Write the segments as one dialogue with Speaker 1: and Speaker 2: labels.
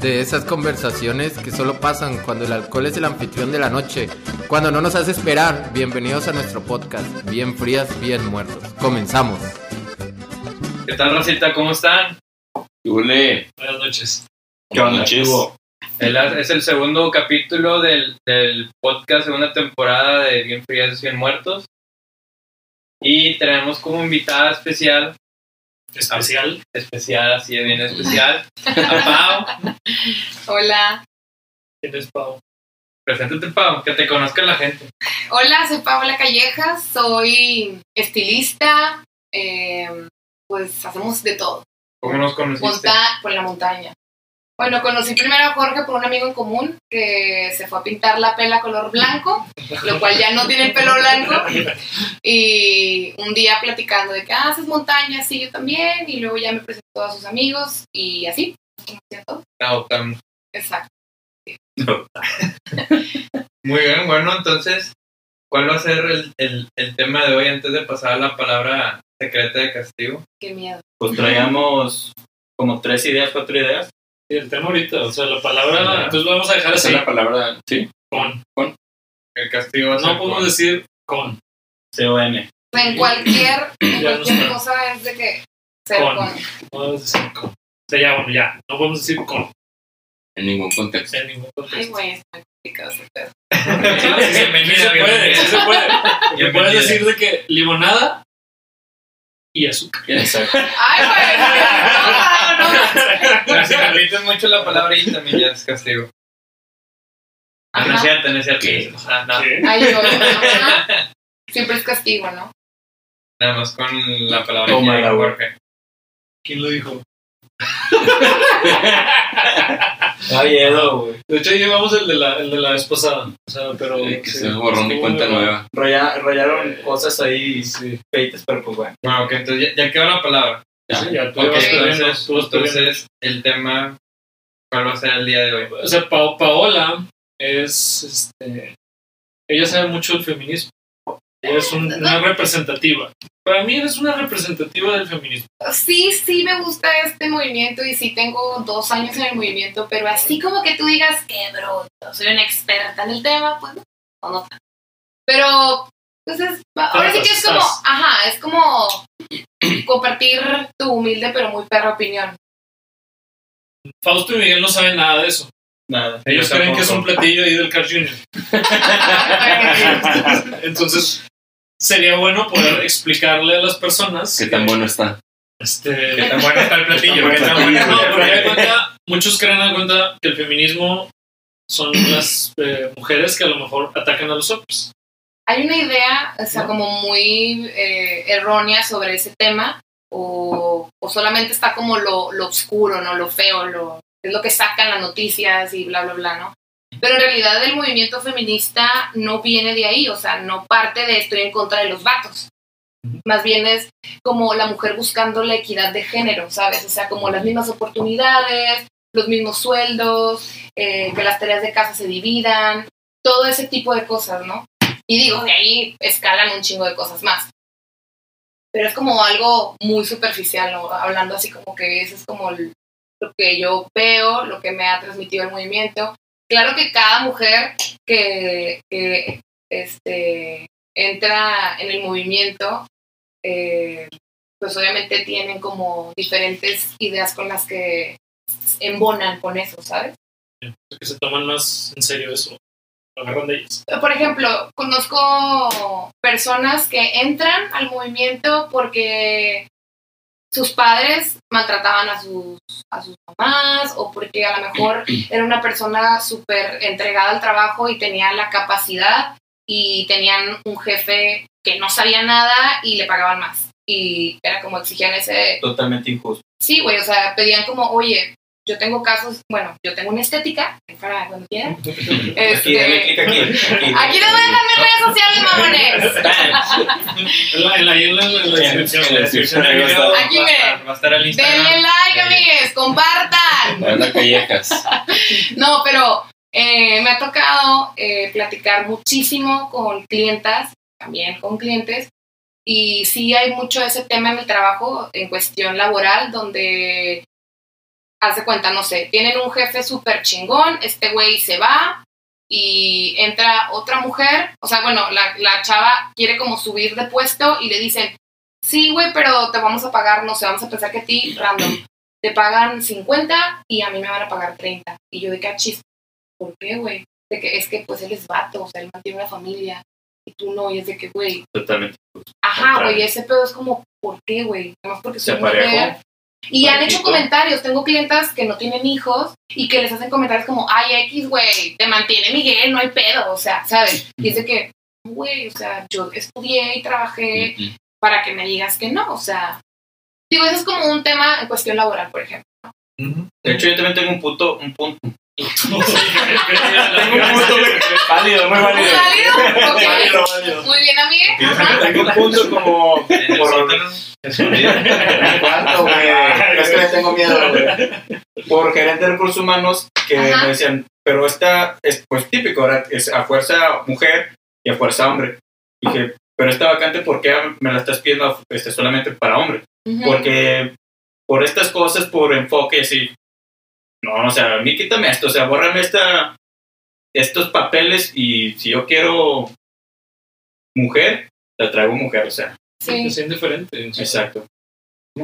Speaker 1: de esas conversaciones que solo pasan cuando el alcohol es el anfitrión de la noche, cuando no nos hace esperar. Bienvenidos a nuestro podcast, bien frías, bien muertos. Comenzamos.
Speaker 2: ¿Qué tal, Rosita? ¿Cómo están?
Speaker 3: Yule.
Speaker 4: Buenas noches.
Speaker 3: ¿Qué onda, chivo?
Speaker 2: Es el segundo capítulo del, del podcast, segunda temporada de Bien Frías, Bien Muertos. Y tenemos como invitada especial,
Speaker 4: Especial.
Speaker 2: especial, así de bien especial, a Pau.
Speaker 5: Hola,
Speaker 4: ¿Quién es Pau?
Speaker 2: Preséntate, Pau, que te conozca la gente.
Speaker 5: hola, soy Paola Callejas, soy estilista, eh, pues hacemos de todo,
Speaker 2: ¿Cómo nos conociste?
Speaker 5: Monta por la montaña. Bueno, conocí primero a Jorge por un amigo en común que se fue a pintar la pela color blanco, lo cual ya no tiene el pelo blanco. Y un día platicando de que ah, haces montaña, sí, yo también. Y luego ya me presentó a sus amigos y así. conocí a todos.
Speaker 2: Te adoptamos.
Speaker 5: Exacto.
Speaker 2: Muy bien, bueno, entonces, ¿cuál va a ser el, el, el tema de hoy antes de pasar a la palabra secreta de castigo?
Speaker 5: Qué miedo.
Speaker 3: Pues traíamos como tres ideas, cuatro ideas.
Speaker 4: El tema ahorita, o sea, la palabra,
Speaker 2: Ajá.
Speaker 4: entonces lo vamos a dejar
Speaker 3: Esa
Speaker 4: así,
Speaker 3: la palabra, ¿sí?
Speaker 4: con.
Speaker 2: El castigo va a ser
Speaker 4: No podemos
Speaker 2: con-
Speaker 4: decir con.
Speaker 3: C-O-N.
Speaker 5: En cualquier, en
Speaker 4: no
Speaker 5: cualquier cosa es de que
Speaker 4: Con.
Speaker 5: con.
Speaker 4: No podemos decir con. O sea, ya, bueno, ya. No podemos decir con.
Speaker 3: En ningún contexto.
Speaker 4: En ningún
Speaker 5: Ay,
Speaker 4: contexto.
Speaker 5: güey, es muy complicado ese pedo.
Speaker 4: Sí, sí, sí,
Speaker 2: Bienvenida,
Speaker 4: sí se puede, sí se puede. Y puedes decir de que limonada y azúcar.
Speaker 3: Exacto.
Speaker 5: Ay, güey, no, no, no.
Speaker 2: Pero si repites mucho la palabra y también ya es castigo. Ah, No es cierto, no es cierto.
Speaker 3: ¿Qué?
Speaker 2: Ah, no.
Speaker 4: ¿Qué?
Speaker 5: Ay, yo, ajá. Siempre es castigo, ¿no?
Speaker 2: Nada más con la palabra
Speaker 3: Toma la.
Speaker 2: Jorge.
Speaker 4: ¿Quién lo dijo?
Speaker 3: Ay, Edo, güey.
Speaker 4: De hecho, llevamos el de la, el de la vez pasada. O sea, pero.
Speaker 3: Que
Speaker 4: sí,
Speaker 3: se borrón y
Speaker 4: estuvo
Speaker 3: cuenta
Speaker 4: muy
Speaker 3: nueva.
Speaker 6: rayaron cosas ahí
Speaker 4: Sí,
Speaker 6: feitas, pero pues bueno.
Speaker 2: Bueno, ok, entonces ya, ya quedó la palabra.
Speaker 3: Ya.
Speaker 4: sí, ya tú
Speaker 2: Ok,
Speaker 4: vas perdiendo,
Speaker 2: entonces,
Speaker 4: tú perdiendo.
Speaker 2: entonces el tema, ¿cuál va a ser el día de hoy?
Speaker 4: O sea, Pa- Paola es, este, ella sabe mucho del feminismo. Ella es un- una representativa. Para mí eres una representativa del feminismo.
Speaker 5: Sí, sí me gusta este movimiento y sí tengo dos años en el movimiento, pero así como que tú digas que bruto, soy una experta en el tema, pues no, no, no. Pero, entonces, ahora sí que es como, ajá, es como compartir tu humilde pero muy perra opinión.
Speaker 4: Fausto y Miguel no saben nada de eso.
Speaker 6: Nada.
Speaker 4: Ellos creen que es un platillo ahí del Carl Jr. Entonces, sería bueno poder explicarle a las personas.
Speaker 3: ¿Qué tan bueno está?
Speaker 4: Este,
Speaker 2: ¿Qué tan bueno está el platillo? ¿Qué tan bueno
Speaker 4: No, porque cuenta, muchos creen en cuenta que el feminismo son las eh, mujeres que a lo mejor atacan a los hombres.
Speaker 5: Hay una idea, o sea,
Speaker 4: ¿No?
Speaker 5: como muy eh, errónea sobre ese tema, o, o solamente está como lo, lo oscuro, ¿no? Lo feo, lo, es lo que sacan las noticias y bla, bla, bla, ¿no? Pero en realidad el movimiento feminista no viene de ahí, o sea, no parte de estoy en contra de los vatos. Más bien es como la mujer buscando la equidad de género, ¿sabes? O sea, como las mismas oportunidades, los mismos sueldos, eh, que las tareas de casa se dividan, todo ese tipo de cosas, ¿no? Y digo, de ahí escalan un chingo de cosas más. Pero es como algo muy superficial, ¿no? Hablando así como que eso es como lo que yo veo, lo que me ha transmitido el movimiento. Claro que cada mujer que, que, este, entra en el movimiento, eh, pues obviamente tienen como diferentes ideas con las que embonan con eso, ¿sabes?
Speaker 4: Que se toman más en serio eso. Lo agarran de ellas.
Speaker 5: Por ejemplo, conozco personas que entran al movimiento porque sus padres maltrataban a sus, a sus mamás o porque a lo mejor era una persona súper entregada al trabajo y tenía la capacidad y tenían un jefe que no sabía nada y le pagaban más. Y era como exigían ese,
Speaker 6: Totalmente injusto.
Speaker 5: Sí, güey, o sea, pedían como, oye, yo tengo casos, bueno, yo tengo una estética, para cuando quieran.
Speaker 6: Aquí,
Speaker 5: Este,
Speaker 6: dale clic aquí. Aquí,
Speaker 5: aquí les voy a dejar mis redes sociales, mamones.
Speaker 4: En la, en la, en la, en la descripción.
Speaker 2: En la descripción del video
Speaker 5: Aquí, miren.
Speaker 2: va a estar el Instagram.
Speaker 5: Denle like, amigues, compartan.
Speaker 3: Anda Callejas.
Speaker 5: No, pero eh, me ha tocado eh, platicar muchísimo con clientas, también con clientes, y sí hay mucho ese tema en el trabajo, en cuestión laboral, donde hace cuenta, no sé, tienen un jefe súper chingón, este güey se va y entra otra mujer, o sea, bueno, la, la chava quiere como subir de puesto y le dicen, sí, güey, pero te vamos a pagar, no sé, vamos a pensar que a ti, random, te pagan 50 y a mí me van a pagar 30. Y yo de que "Ah, chis, ¿por qué, güey? De que es que pues él es vato, o sea, él mantiene una familia y tú no, y es de que, güey,
Speaker 3: Totalmente.
Speaker 5: ajá, güey, ese pedo es como, ¿por qué, güey? Nada más porque
Speaker 3: Se
Speaker 5: soy mujer. Y han hecho comentarios, tengo clientas que no tienen hijos y que les hacen comentarios como, ay, X, güey, te mantiene Miguel, no hay pedo, o sea, ¿sabes? Y es de que, güey, o sea, yo estudié y trabajé para que me digas que no, o sea, digo, eso es como un tema en cuestión laboral, por ejemplo.
Speaker 3: De hecho, yo también tengo un punto, un punto.
Speaker 4: Tengo un
Speaker 3: punto muy válido, muy válido.
Speaker 5: Muy bien. Ajá.
Speaker 3: Tengo un punto como
Speaker 2: En el
Speaker 3: por
Speaker 2: sótano.
Speaker 3: ¿Cuánto, güey? Es que le tengo miedo, güey. Por gerente de recursos humanos que
Speaker 5: Ajá.
Speaker 3: me decían, pero esta es pues típico, ahora es a fuerza mujer y a fuerza hombre. Dije, pero esta vacante, ¿por qué me la estás pidiendo este, solamente para hombre?
Speaker 5: Ujú.
Speaker 3: Porque por estas cosas, por enfoque, así, no, o sea, a mí quítame esto, o sea, bórrame esta, estos papeles y si yo quiero mujer, la traigo mujer, o sea,
Speaker 5: Sí.
Speaker 4: Es indiferente.
Speaker 3: exacto.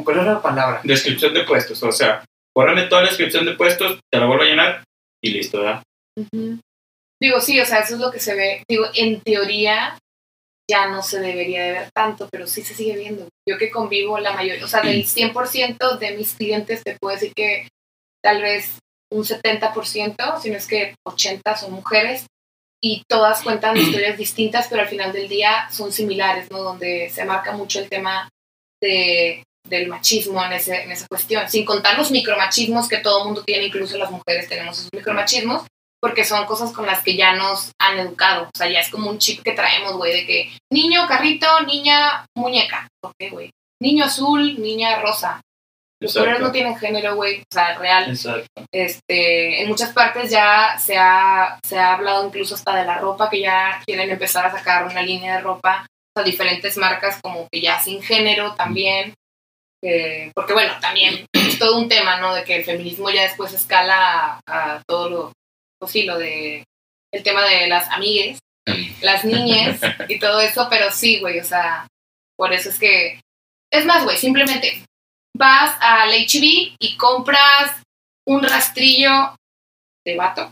Speaker 3: ¿Cuál era la palabra? Descripción de puestos, o sea, bórrame toda la descripción de puestos, te la vuelvo a llenar y listo, ¿verdad?
Speaker 5: Ujú. Digo, sí, o sea, eso es lo que se ve. Digo, en teoría ya no se debería de ver tanto, pero sí se sigue viendo. Yo que convivo la mayoría, o sea, del 100% de mis clientes te puedo decir que tal vez un 70%, si no es que 80 son mujeres y todas cuentan historias distintas, pero al final del día son similares, ¿no? Donde se marca mucho el tema de, del machismo en, ese, en esa cuestión, sin contar los micromachismos que todo mundo tiene, incluso las mujeres tenemos esos micromachismos, porque son cosas con las que ya nos han educado. O sea, ya es como un chip que traemos, güey, de que niño, carrito, niña, muñeca. ¿Por qué, güey? Niño azul, niña rosa. Los colores no tienen género, güey, o sea, real.
Speaker 3: Exacto.
Speaker 5: Este, en muchas partes ya se ha, se ha hablado incluso hasta de la ropa, que ya quieren empezar a sacar una línea de ropa, o sea, diferentes marcas como que ya sin género también. Eh, porque bueno, también es todo un tema, ¿no? De que el feminismo ya después escala a, a todo lo, pues sí, lo de el tema de las amigues, las niñas y todo eso, pero sí, güey, o sea, por eso es que, es más, güey, simplemente vas al HB y compras un rastrillo de vato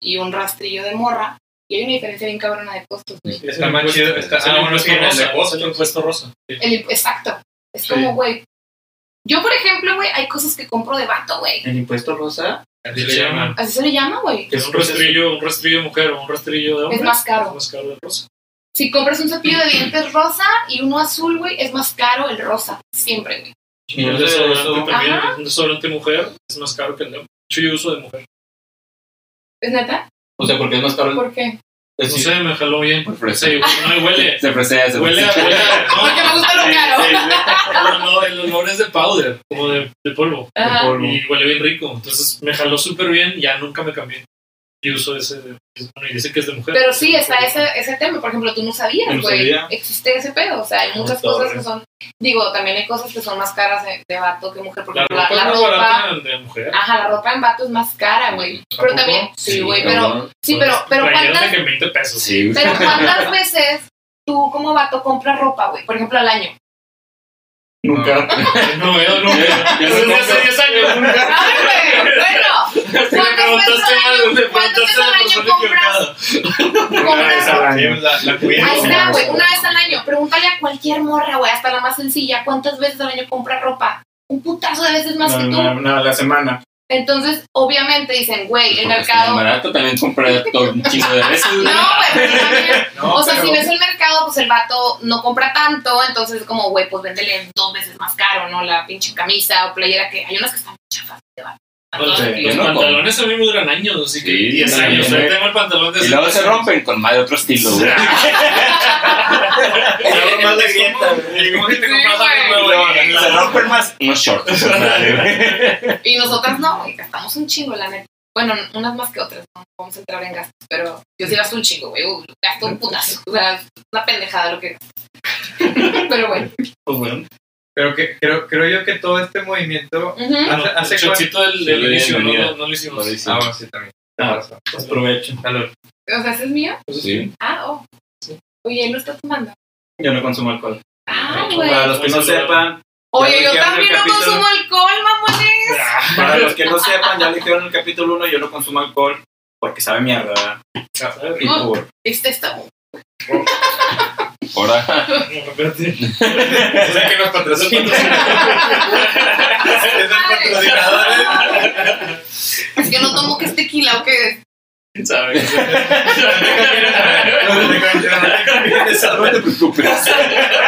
Speaker 5: y un rastrillo de morra, y hay una diferencia bien cabrona de costos, güey.
Speaker 2: Está más chido. Está,
Speaker 4: Es el
Speaker 2: ah, bueno,
Speaker 4: impuesto
Speaker 2: sí, en el
Speaker 4: rosa,
Speaker 2: de
Speaker 4: es el
Speaker 2: costos.
Speaker 4: impuesto rosa.
Speaker 5: El, exacto. Es
Speaker 3: Sí.
Speaker 5: como, güey. Yo, por ejemplo, güey, hay cosas que compro de vato, güey.
Speaker 3: ¿El impuesto rosa?
Speaker 4: Así le llaman.
Speaker 5: Así se le llama, güey.
Speaker 3: ¿Qué es
Speaker 4: Un rastrillo, un rastrillo de mujer o un rastrillo de hombre.
Speaker 5: Es más caro.
Speaker 4: Es más caro el rosa.
Speaker 5: Si compras un cepillo de dientes rosa y uno azul, güey, es más caro el rosa. Siempre, güey.
Speaker 3: Y eso-
Speaker 4: desodorante
Speaker 3: eso-
Speaker 4: también,
Speaker 5: Ajá.
Speaker 4: un desodorante mujer es más caro que el de hombre. De hecho, yo uso de mujer.
Speaker 5: ¿Es neta?
Speaker 3: O sea, porque es más caro.
Speaker 5: ¿Por qué?
Speaker 3: Es
Speaker 4: No
Speaker 3: decir,
Speaker 4: sé, me jaló bien.
Speaker 1: Por fresa.
Speaker 4: Sí, no y huele.
Speaker 1: Se fresea, se
Speaker 4: Huele a.
Speaker 1: fresea.
Speaker 4: Huele a
Speaker 5: Porque me gusta lo
Speaker 3: sí,
Speaker 5: caro.
Speaker 3: sí,
Speaker 4: no, no, el olor es de powder, como de, de polvo.
Speaker 5: Ajá.
Speaker 3: polvo.
Speaker 4: Y huele bien rico. Entonces me jaló súper bien, ya nunca me cambié. Y uso ese. de- Bueno, y dice que es de mujer.
Speaker 5: Pero sí, está ese, ese tema. Por ejemplo, tú no sabías,
Speaker 3: No
Speaker 5: güey.
Speaker 3: sabía.
Speaker 5: Existe ese pedo. O sea, hay muchas
Speaker 3: No,
Speaker 5: cosas que son. Digo, también hay cosas que son más caras de, de vato que mujer. Por
Speaker 4: La
Speaker 5: ejemplo,
Speaker 4: ropa
Speaker 5: la, la ropa.
Speaker 4: barata de mujer.
Speaker 5: Ajá, la ropa en vato es más cara, güey. Pero
Speaker 4: poco?
Speaker 5: también. Sí, güey, pero. Sí, pero, pero ¿cuántas,
Speaker 4: de que 20 pesos.
Speaker 1: Sí, güey.
Speaker 5: pero ¿cuántas veces tú como vato compras ropa, güey? Por ejemplo, al año.
Speaker 3: Nunca.
Speaker 4: No veo nunca.
Speaker 1: Ya se
Speaker 4: Desde hace
Speaker 1: compra.
Speaker 4: 10 años.
Speaker 5: Ay, güey. Bueno,
Speaker 4: Si me
Speaker 5: ¿cuántas veces
Speaker 4: preguntaste
Speaker 5: al
Speaker 4: algo,
Speaker 5: año,
Speaker 4: me
Speaker 5: ¿cuántas veces
Speaker 4: preguntaste a
Speaker 5: al
Speaker 4: la
Speaker 5: año
Speaker 4: persona
Speaker 5: compras,
Speaker 4: equivocada.
Speaker 3: Una.
Speaker 2: La.
Speaker 5: Ahí está, güey, una vez al año. Pregúntale a cualquier morra, güey, hasta la más sencilla, ¿cuántas veces al año compra ropa? Un putazo de veces más
Speaker 3: No,
Speaker 5: que tú.
Speaker 3: no, no, a la semana.
Speaker 5: Entonces, obviamente dicen, güey, el mercado.
Speaker 1: barato, también compra todo un chingo de veces, güey.
Speaker 5: No, güey, pero también.
Speaker 2: No,
Speaker 5: o sea,
Speaker 2: pero-
Speaker 5: si ves el mercado, pues el vato no compra tanto, entonces es como, güey, pues véndele dos veces más caro, ¿no? La pinche camisa o playera que hay unas que están chafas de vato.
Speaker 4: Los,
Speaker 3: Sí,
Speaker 4: los pantalones a mí me duran años, así que
Speaker 1: Sí,
Speaker 4: 10
Speaker 1: sí,
Speaker 4: años.
Speaker 1: sí.
Speaker 4: Yo tengo el pantalón de
Speaker 1: Y luego se rompen con más de otro estilo, güey.
Speaker 3: Luego más de
Speaker 1: Se rompen más unos shorts.
Speaker 5: Y nosotras no, güey, gastamos un chingo, la neta. Bueno, unas más que otras, no vamos a entrar en gastos, pero yo sí gasto un chingo, güey, uh, gasto un putazo. O sea, una pendejada lo que gasto. pero bueno.
Speaker 3: Pues bueno.
Speaker 2: Pero que, creo, creo yo que todo este movimiento hace, hace
Speaker 4: el shotcito del,
Speaker 7: Sí,
Speaker 4: inicio, no, no, no lo hicimos.
Speaker 7: Lo dice.
Speaker 2: Ah, bueno, sí, también.
Speaker 3: Pues provecho.
Speaker 2: Salud.
Speaker 5: O sea, ¿ese es mío?
Speaker 7: Sí.
Speaker 5: Ah, oh. Oye, él lo está tomando.
Speaker 3: Yo no consumo alcohol.
Speaker 5: Ah,
Speaker 4: No,
Speaker 5: güey.
Speaker 3: Para los que no sepan,
Speaker 5: Oye, yo también no
Speaker 3: capítulo.
Speaker 5: consumo alcohol, mamones.
Speaker 3: para los que no sepan, ya le dijeron en el capítulo 1, yo no consumo alcohol porque sabe mierda. ¿verdad? Y
Speaker 5: No.
Speaker 3: por-
Speaker 5: Este está bueno.
Speaker 7: Ahora.
Speaker 4: No, espérate.
Speaker 2: O sea que nos patrocina. es el patrocinador. ¿eh?
Speaker 5: Es que no tomo que es tequila o que
Speaker 4: ¿Sabe?
Speaker 2: No te preocupes.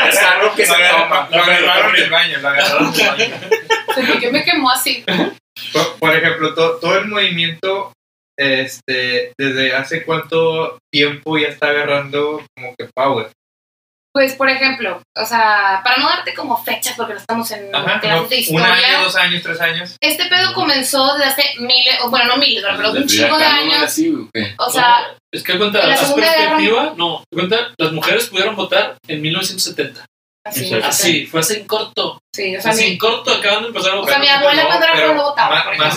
Speaker 3: Es algo que se toma.
Speaker 2: Lo agarraron del baño, lo agarraron del baño.
Speaker 5: ¿Por qué me quemó así?
Speaker 2: Por, ejemplo, to- todo el movimiento, este, desde hace cuánto tiempo ya está agarrando como que power.
Speaker 5: Pues, por ejemplo, o sea, para no darte como fechas, porque no estamos en
Speaker 2: Ajá,
Speaker 5: clases
Speaker 2: no,
Speaker 5: de
Speaker 2: un año, dos años, tres años.
Speaker 5: este pedo comenzó desde hace miles, o bueno, no miles, pero un chingo de años.
Speaker 7: Así.
Speaker 5: O sea,
Speaker 4: Es que cuenta,
Speaker 5: En la Guerra-
Speaker 4: perspectiva, no, cuenta, las mujeres pudieron votar en 1970.
Speaker 5: Así.
Speaker 4: Así, fue hace en corto.
Speaker 5: Sí, o sea,
Speaker 4: Así en corto acaban de empezar a
Speaker 5: o
Speaker 4: votar.
Speaker 5: sea, mi abuela
Speaker 2: No,
Speaker 5: cuando era por
Speaker 2: más,
Speaker 5: ejemplo.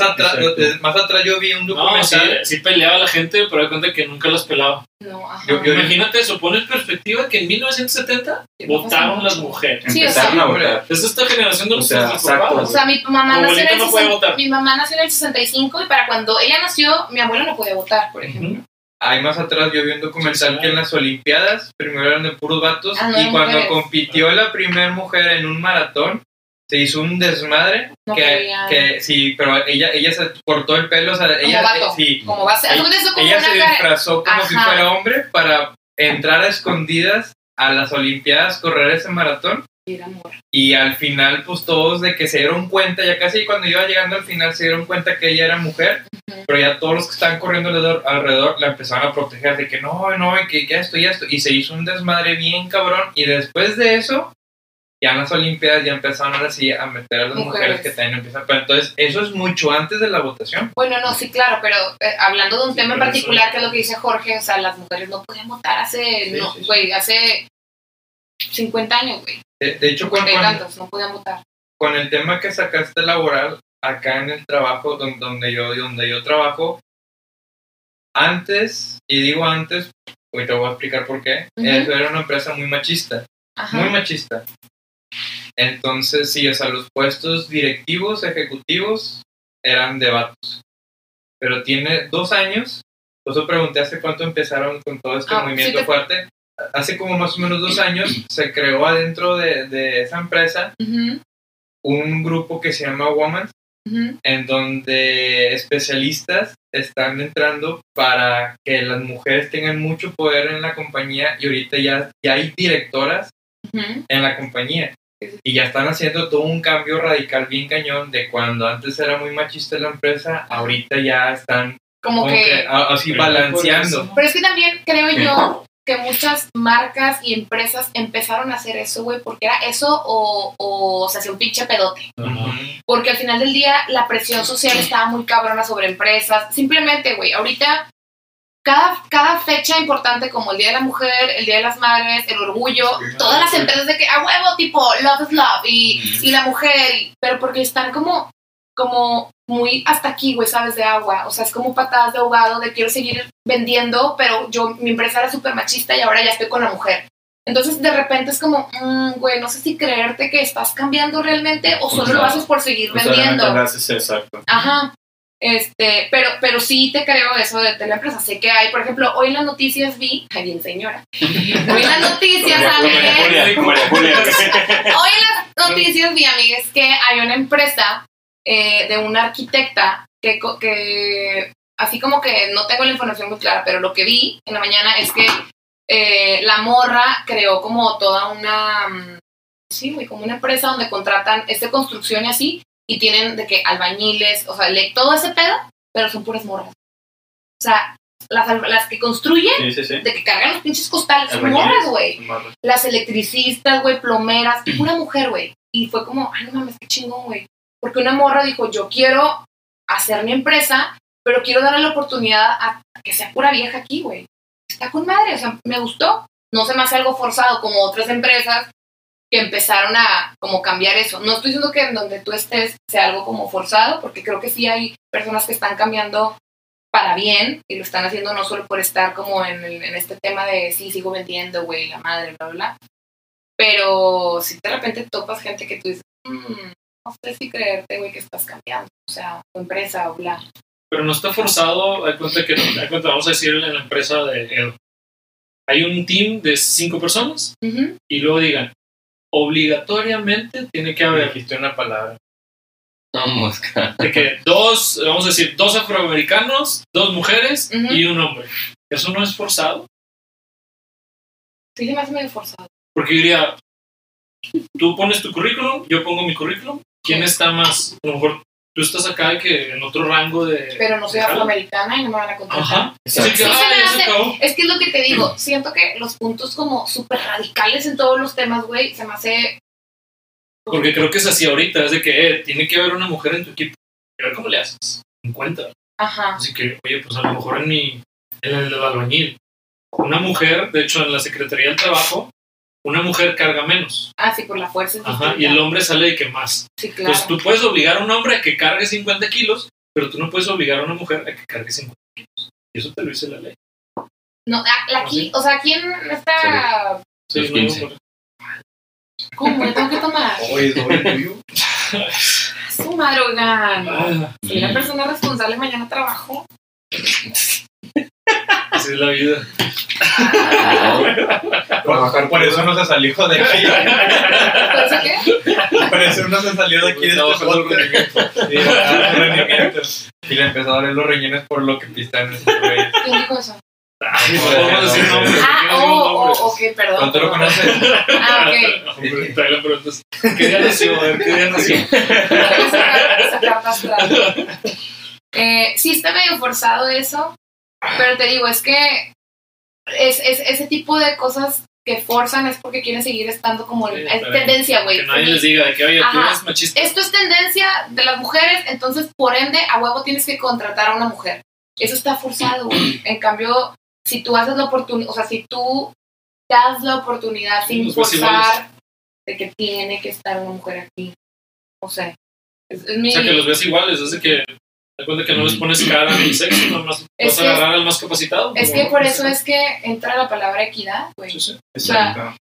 Speaker 2: atrás,
Speaker 3: Exacto.
Speaker 2: más atrás yo vi un
Speaker 4: No, sí,
Speaker 2: documental.
Speaker 4: sí peleaba la gente, pero da cuenta que nunca las pelaba.
Speaker 5: No, ajá.
Speaker 2: Yo- yo-
Speaker 4: Imagínate, supone en perspectiva que en 1970
Speaker 5: Sí, no pasa
Speaker 4: votaron las mujeres.
Speaker 5: Sí, o
Speaker 3: Empezaron
Speaker 5: sea,
Speaker 3: a votar.
Speaker 4: Es esta generación de
Speaker 3: O
Speaker 4: los
Speaker 3: sea, exacto.
Speaker 4: papás.
Speaker 5: O sea, mi mamá, nació en el
Speaker 4: abuelita no puede
Speaker 5: 60
Speaker 4: votar.
Speaker 5: mi mamá nació en el 65 y para cuando ella nació, mi abuela no podía votar, por ejemplo.
Speaker 2: Ahí más atrás yo vi un documental
Speaker 4: Sí,
Speaker 2: que en las Olimpiadas primero eran de puros vatos
Speaker 5: Ah, no,
Speaker 2: y cuando
Speaker 5: mujeres.
Speaker 2: compitió la primer mujer en un maratón se hizo un desmadre
Speaker 5: No
Speaker 2: que, que sí, pero ella ella se cortó el pelo, o sea, ella
Speaker 5: vato.
Speaker 2: eh, sí,
Speaker 5: Como va a ser,
Speaker 2: Ella-
Speaker 5: como
Speaker 2: se
Speaker 5: cara-
Speaker 2: disfrazó como si fuera hombre para entrar a escondidas a las Olimpiadas, correr ese maratón
Speaker 5: Amor.
Speaker 2: y al final pues todos de que se dieron cuenta, ya casi cuando iba llegando al final se dieron cuenta que ella era mujer, pero ya todos los que estaban corriendo alrededor, alrededor la empezaron a proteger de que no, no, que, que esto y esto, y se hizo un desmadre bien cabrón y después de eso ya en las Olimpiadas ya empezaron ahora sí a meter a las mujeres,
Speaker 5: Mujeres.
Speaker 2: que también empiezan, pero entonces eso es mucho antes de la votación.
Speaker 5: Bueno, no, sí, claro, pero eh, hablando de un tema en particular,
Speaker 4: eso-
Speaker 5: que es lo que dice Jorge, o sea, las mujeres no podían votar hace,
Speaker 2: Sí,
Speaker 5: no,
Speaker 2: sí.
Speaker 5: güey, hace 50 años, güey,
Speaker 2: De, de hecho, con,
Speaker 5: 50 y
Speaker 2: con-
Speaker 5: tantos, no podían votar.
Speaker 2: con el tema que sacaste laboral acá en el trabajo don- donde yo donde yo trabajo antes y digo antes hoy te voy a explicar por qué eso era una empresa muy machista
Speaker 5: Ajá.
Speaker 2: muy machista entonces sí o sea los puestos directivos ejecutivos eran de vatos pero tiene dos años por eso pregunté hace cuánto empezaron con todo este
Speaker 5: Ah, sí
Speaker 2: movimiento
Speaker 5: te-
Speaker 2: fuerte hace como más o menos dos años se creó adentro de, de esa empresa un grupo que se llama Woman, en donde especialistas están entrando para que las mujeres tengan mucho poder en la compañía y ahorita ya, ya hay directoras en la compañía. Y ya están haciendo todo un cambio radical bien cañón de cuando antes era muy machista la empresa, ahorita ya están
Speaker 5: Como
Speaker 2: como
Speaker 5: que...
Speaker 2: así balanceando.
Speaker 5: Pero es que también creo yo que muchas marcas y empresas empezaron a hacer eso, güey, porque era eso o, o, se hacía un pinche pedote. Porque al final del día la presión social estaba muy cabrona sobre empresas. Simplemente, güey, ahorita cada, cada fecha importante como el Día de la Mujer, el Día de las Madres, el Orgullo, todas las empresas de que a huevo, tipo, love is love y, y la mujer, y- pero porque están como, como muy hasta aquí, güey, sabes, de agua. O sea, es como patadas de ahogado de quiero seguir vendiendo, pero yo, mi empresa era súper machista y ahora ya estoy con la mujer. Entonces, de repente es como, mm, güey, no sé si creerte que estás cambiando realmente o solo lo haces por seguir vendiendo.
Speaker 3: haces exacto.
Speaker 5: Ajá. Este, pero, pero sí te creo eso de, de la empresa. Sé que hay, por ejemplo, hoy en las noticias vi, ay, bien señora, hoy en las noticias, amigues, hoy en las noticias vi, amigues, que hay una empresa eh, de una arquitecta que, que, así como que no tengo la información muy clara, pero lo que vi en la mañana es que eh, la morra creó como toda una, mm, sí, güey, como una empresa donde contratan este construcción y así, y tienen de que albañiles, o sea, le- todo ese pedo, pero son puras morras. O sea, las, las que construyen,
Speaker 3: Sí, sí, sí.
Speaker 5: de que cargan los pinches costales, son morras, güey. Las electricistas, güey, plomeras, pura mujer, güey. Y fue como, ay, no mames, qué chingón, güey. Porque una morra dijo, yo quiero hacer mi empresa, pero quiero darle la oportunidad a que sea pura vieja aquí, güey. Está con madre, o sea, me gustó. No se me hace algo forzado como otras empresas que empezaron a como cambiar eso. No estoy diciendo que en donde tú estés sea algo como forzado, porque creo que sí hay personas que están cambiando para bien y lo están haciendo no solo por estar como en, el- en este tema de sí, sigo vendiendo, güey, la madre, bla, bla. Pero si de repente topas gente que tú dices, "Mm, no sé si creerte, güey, que estás cambiando, o sea, tu empresa o bla.
Speaker 4: Pero no está forzado, hay cuenta que, hay cuenta, vamos a decir en la empresa de Edo. Hay un team de cinco personas y luego digan, obligatoriamente tiene que haber
Speaker 2: Dijiste una palabra.
Speaker 7: No, mosca.
Speaker 4: de que dos, vamos a decir, dos afroamericanos, dos mujeres y un hombre. Eso no es forzado.
Speaker 5: Sí, se me hace medio forzado.
Speaker 4: Porque yo diría, tú pones tu currículum, yo pongo mi currículum. ¿Quién está más? A lo mejor tú estás acá que en otro rango de...
Speaker 5: Pero no soy
Speaker 4: de
Speaker 5: afroamericana y no me van a contratar.
Speaker 4: Ajá. Sí, que,
Speaker 5: Sí,
Speaker 4: ah, acabó.
Speaker 5: Es que es lo que te digo, siento que los puntos como súper radicales en todos los temas, güey, se me hace...
Speaker 4: Porque creo que es así ahorita, es de que eh, tiene que haber una mujer en tu equipo. Y a ver cómo le haces. Encuentra.
Speaker 5: Ajá.
Speaker 4: Así que, oye, pues a lo mejor en mi, en el del albañil, una mujer, de hecho en la Secretaría del Trabajo, una mujer carga menos.
Speaker 5: Ah, sí, por la fuerza. es
Speaker 4: Ajá, y el hombre sale de que más.
Speaker 5: Sí, claro.
Speaker 4: Entonces tú puedes obligar a un hombre a que cargue 50 kilos, pero tú no puedes obligar a una mujer a que cargue 50 kilos. Y eso te lo dice la ley.
Speaker 5: No, la aquí, o sea, aquí en esta...
Speaker 4: Sí,
Speaker 7: Los
Speaker 4: no,
Speaker 7: 15.
Speaker 4: no,
Speaker 5: ¿Cómo? ¿Le tengo que tomar?
Speaker 2: Oye, doble tuyo.
Speaker 5: Su madre, oigan.
Speaker 4: Ah,
Speaker 5: Soy una persona responsable, mañana trabajo.
Speaker 4: así es la vida.
Speaker 2: Por, por eso no se salió de aquí.
Speaker 5: ¿Por eso qué?
Speaker 2: Por eso no se salió de aquí de este. Sí, rendimiento. Y le empezó a doler los riñones por lo que pistan ese güey.
Speaker 5: ¿Quién dijo eso?
Speaker 4: No podemos decir nombres.
Speaker 5: Ah, oh, oh, ok, perdón.
Speaker 2: ¿Cuánto lo conoces?
Speaker 5: Ah, ok.
Speaker 4: ¿Qué día nació? A ver, ¿qué día nació?
Speaker 5: Sacar- más. Eh, sí está medio forzado eso, pero te digo, es que es, es ese tipo de cosas que forzan es porque quieren seguir estando como
Speaker 4: Sí,
Speaker 5: es
Speaker 4: pero
Speaker 5: tendencia, güey.
Speaker 4: Que nadie les diga de que, oye, tú
Speaker 5: Ajá.
Speaker 4: eres machista.
Speaker 5: Esto es tendencia de las mujeres, entonces por ende a huevo tienes que contratar a una mujer. Eso está forzado, güey. En cambio, si tú haces la oportunidad, o sea, si tú das la oportunidad sin
Speaker 4: Los ves
Speaker 5: forzar de que tiene que estar una mujer aquí, no sé. Es, es mi-
Speaker 4: O sea, que los ves iguales, es de que te cuenta que no les pones cara ni sexo, nomás
Speaker 5: Es
Speaker 4: vas a
Speaker 5: que-
Speaker 4: agarrar al más capacitado.
Speaker 5: Es que por eso es que entra la palabra equidad, güey.
Speaker 4: Sí, sí.
Speaker 2: Exacto.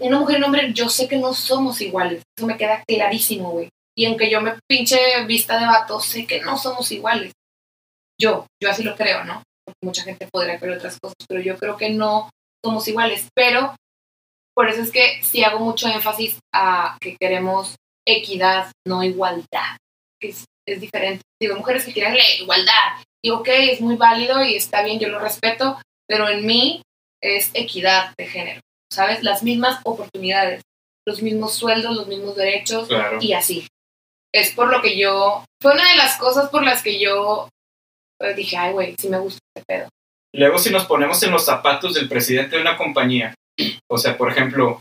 Speaker 5: Una mujer y un hombre, yo sé que no somos iguales. Eso me queda clarísimo, güey. Y aunque yo me pinche vista de vato, sé que no somos iguales. Yo, yo así lo creo, ¿no? Porque mucha gente podría creer otras cosas, pero yo creo que no somos iguales. Pero por eso es que sí hago mucho énfasis a que queremos equidad, no igualdad. Que es, es diferente. Digo, mujeres que quieren la igualdad. Y ok, es muy válido y está bien, yo lo respeto, pero en mí es equidad de género, ¿sabes? Las mismas oportunidades, los mismos sueldos, los mismos derechos
Speaker 2: Claro.
Speaker 5: y así. Es por lo que yo, fue una de las cosas por las que yo eh, dije, ay, güey, sí me gusta este pedo.
Speaker 3: Luego, si nos ponemos en los zapatos del presidente de una compañía, o sea, por ejemplo,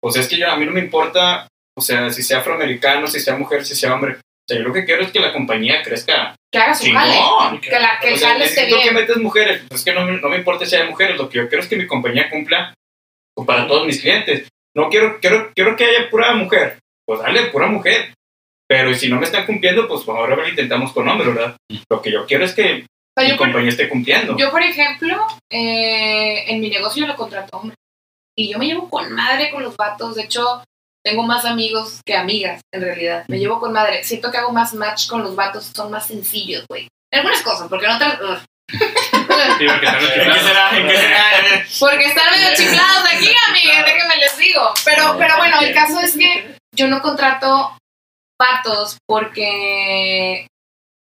Speaker 3: pues es que yo, a mí no me importa, o sea, si sea afroamericano, si sea mujer, si sea hombre. O sea, yo lo que quiero es que la compañía crezca
Speaker 5: Que haga su jale, que, la, que
Speaker 3: O sea,
Speaker 5: esté
Speaker 3: necesito que
Speaker 5: bien.
Speaker 3: metas mujeres. Es que no, me- no me importa si hay mujeres, lo que yo quiero es que mi compañía cumpla para todos mis clientes. No quiero, quiero, quiero que haya pura mujer. Pues dale, pura mujer. Pero si no me están cumpliendo, pues ahora lo intentamos con hombre, ¿verdad? Lo que yo quiero es que
Speaker 5: O sea,
Speaker 3: mi
Speaker 5: yo, por,
Speaker 3: compañía esté cumpliendo.
Speaker 5: yo, por ejemplo, eh, en mi negocio yo lo contrato hombre. Y yo me llevo con madre con los vatos. De hecho, tengo más amigos que amigas, en realidad. Me llevo con madre. Siento que hago más match con los vatos. Son más sencillos, güey. En algunas cosas, porque en otras... ugh.
Speaker 4: Sí, porque están
Speaker 3: ¿En qué será?
Speaker 5: Porque están medio chiflados aquí, amigas, déjenme les digo. Pero, pero bueno, el caso es que yo no contrato patos porque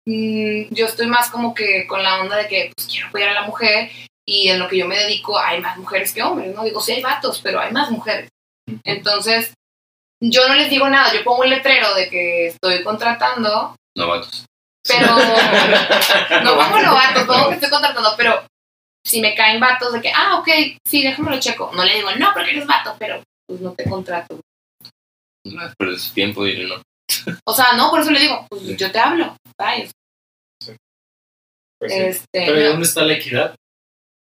Speaker 5: mm, yo estoy más como que con la onda de que pues, quiero apoyar a la mujer y en lo que yo me dedico hay más mujeres que hombres, ¿no? Digo, sí hay vatos, pero hay más mujeres. Entonces, yo no les digo nada, yo pongo un letrero de que estoy contratando,
Speaker 7: Novatos.
Speaker 5: pero no pongo novatos, pongo que estoy contratando, pero si me caen vatos de que, ah, ok, sí, déjame lo checo. No le digo, no, porque eres vato, pero pues no te contrato.
Speaker 7: No, pero es tiempo y no.
Speaker 5: O sea, no, por eso le digo, pues yo te hablo. Bye.
Speaker 3: Pues.
Speaker 5: Este,
Speaker 4: Pero ¿y
Speaker 5: no,
Speaker 4: dónde está la equidad?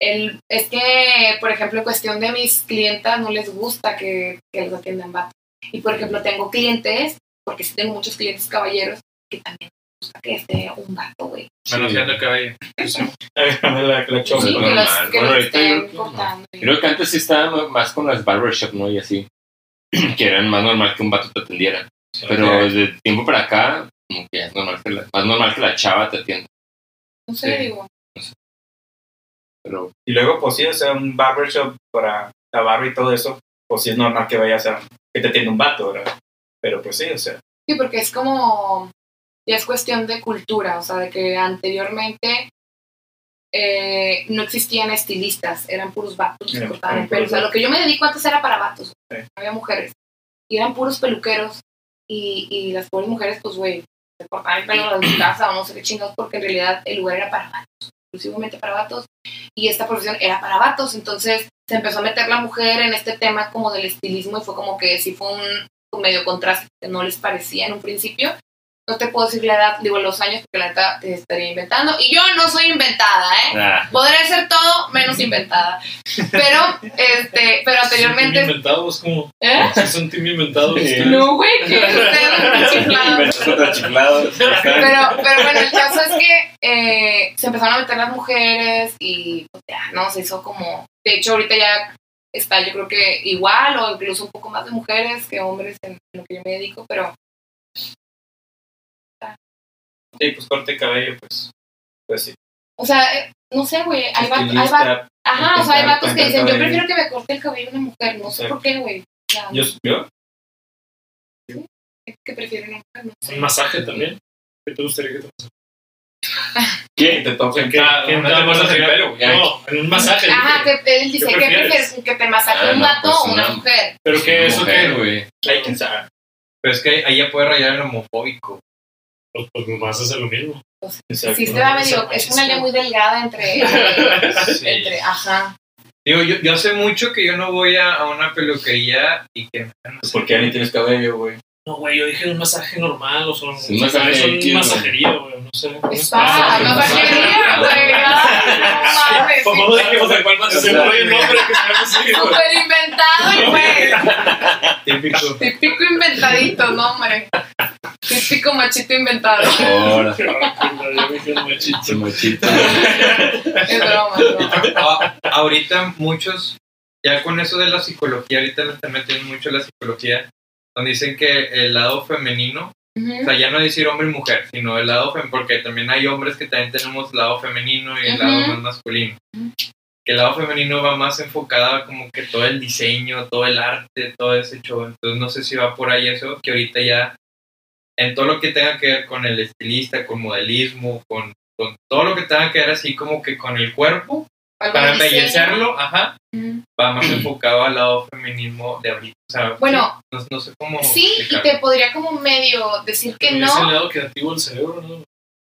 Speaker 5: el, es que, por ejemplo, en cuestión de mis clientas, no les gusta que, que los atiendan vatos. Y por ejemplo, tengo clientes, porque sí tengo muchos clientes caballeros, que también me gusta que esté un vato, güey.
Speaker 2: Manoseando el cabello.
Speaker 3: La, la.
Speaker 5: Sí, que
Speaker 7: normal.
Speaker 5: los, que
Speaker 7: Bueno,
Speaker 5: los estén
Speaker 7: creo que no. Creo antes sí estaba más con las barbershop, ¿no? Y así. Que eran más normal que un vato te atendiera. Pero desde tiempo para acá, como que es normal que la, más normal que la chava te atienda.
Speaker 5: No sé,
Speaker 3: Sí.
Speaker 5: digo.
Speaker 7: Pero
Speaker 3: Y luego, pues sí, o sea, un barbershop para la barba y todo eso, pues sí es normal que vayas a, que te tiene un vato, ¿verdad? Pero pues sí, o sea,
Speaker 5: Sí, porque es como, ya es cuestión de cultura, o sea, de que anteriormente eh, no existían estilistas, eran puros vatos que
Speaker 3: Eran-
Speaker 5: pelo. O
Speaker 3: puros
Speaker 5: sea, lo que yo me dedico antes era para vatos,
Speaker 3: Sí.
Speaker 5: no había mujeres. Y eran puros peluqueros. Y, y las pobres mujeres, pues, güey, se cortaban el pelo en su casa o no sé qué chingados, porque en realidad el lugar era para vatos, exclusivamente para vatos. Y esta profesión era para vatos. Entonces se empezó a meter la mujer en este tema como del estilismo y fue como que sí fue un un medio contraste que no les parecía en un principio. No te puedo decir la edad, digo los años, porque la neta te estaría inventando. Y yo no soy inventada, ¿eh?
Speaker 7: ah,
Speaker 5: Podré ser todo menos inventada. Pero, este, pero
Speaker 4: Son
Speaker 5: anteriormente.
Speaker 4: inventados como.
Speaker 5: ¿Eh?
Speaker 4: Sí, son team inventados.
Speaker 7: Sí.
Speaker 4: ustedes.
Speaker 5: No, güey, que ustedes chiflados. Pero, pero bueno, el caso es que eh, se empezaron a meter las mujeres y pues, ya, no, se hizo como. De hecho, ahorita ya está, yo creo que igual o incluso un poco más de mujeres que hombres en, en lo que yo me dedico, pero
Speaker 3: sí, pues corte de cabello, pues, pues sí.
Speaker 5: O sea, eh, no sé, güey. Hay, va- hay va- Ajá, o sea, hay vatos que dicen, yo prefiero que me corte el cabello una mujer. No sé por qué, güey.
Speaker 3: Yo, yo,
Speaker 5: que prefiero una mujer, no sé.
Speaker 4: Un masaje también. ¿Qué te gustaría que te
Speaker 7: ¿Qué?
Speaker 3: te toca
Speaker 4: ¿Qué,
Speaker 3: Ah,
Speaker 4: qué
Speaker 3: no
Speaker 4: te
Speaker 3: masaje el pelo, güey.
Speaker 4: No, en un masaje.
Speaker 5: Ajá,
Speaker 4: dije.
Speaker 5: que él dice,
Speaker 4: ¿Qué
Speaker 5: ¿qué
Speaker 4: prefieres?
Speaker 5: ¿Que te masaje
Speaker 7: Ah,
Speaker 5: un
Speaker 7: no,
Speaker 5: vato
Speaker 7: pues
Speaker 5: o una
Speaker 7: una-
Speaker 5: mujer?
Speaker 4: Pero que eso que.
Speaker 7: güey.
Speaker 3: Hay quien sabe.
Speaker 2: Pero es que ahí ya puede rayar el homofóbico.
Speaker 4: Pues, pues nomás hace lo mismo.
Speaker 5: Sí, se va medio, es una línea muy delgada entre, entre,
Speaker 2: Sí.
Speaker 5: entre- ajá.
Speaker 2: Digo, yo, yo hace mucho que yo no voy a, a una peluquería y que me
Speaker 3: Pues porque ya ni tienes cabello, güey.
Speaker 4: No, güey, yo dije un masaje normal, o sea, un
Speaker 7: Sí, un masaje
Speaker 4: es masajería, güey, no sé.
Speaker 5: Spa, no
Speaker 4: un
Speaker 5: masajería, güey. No mames.
Speaker 4: Pues no dijimos de cuál masaje. Se me fue el nombre que se llama.
Speaker 5: Súper inventado, güey.
Speaker 2: típico.
Speaker 5: Típico inventadito, no, hombre. Típico machito inventado.
Speaker 7: Ahora,
Speaker 4: me machito.
Speaker 5: Es broma, es broma.
Speaker 2: A- ahorita muchos, ya con eso de la psicología, ahorita le están metiendo mucho la psicología, donde dicen que el lado femenino, o sea, ya no decir hombre y mujer, sino el lado femenino, porque también hay hombres que también tenemos lado femenino y el lado más masculino. Que el lado femenino va más enfocado a como que todo el diseño, todo el arte, todo ese show. Entonces no sé si va por ahí eso, que ahorita ya en todo lo que tenga que ver con el estilista, con modelismo, con, con todo lo que tenga que ver así como que con el cuerpo,
Speaker 5: Algo
Speaker 2: para embellecerlo, ajá,
Speaker 5: Ujú.
Speaker 2: va más enfocado al lado feminismo de ahorita. O sea,
Speaker 5: Bueno,
Speaker 2: sí, no, no sé cómo.
Speaker 5: Sí, y te podría como medio decir que
Speaker 4: Es el
Speaker 5: no.
Speaker 4: lado creativo del cerebro, ¿no?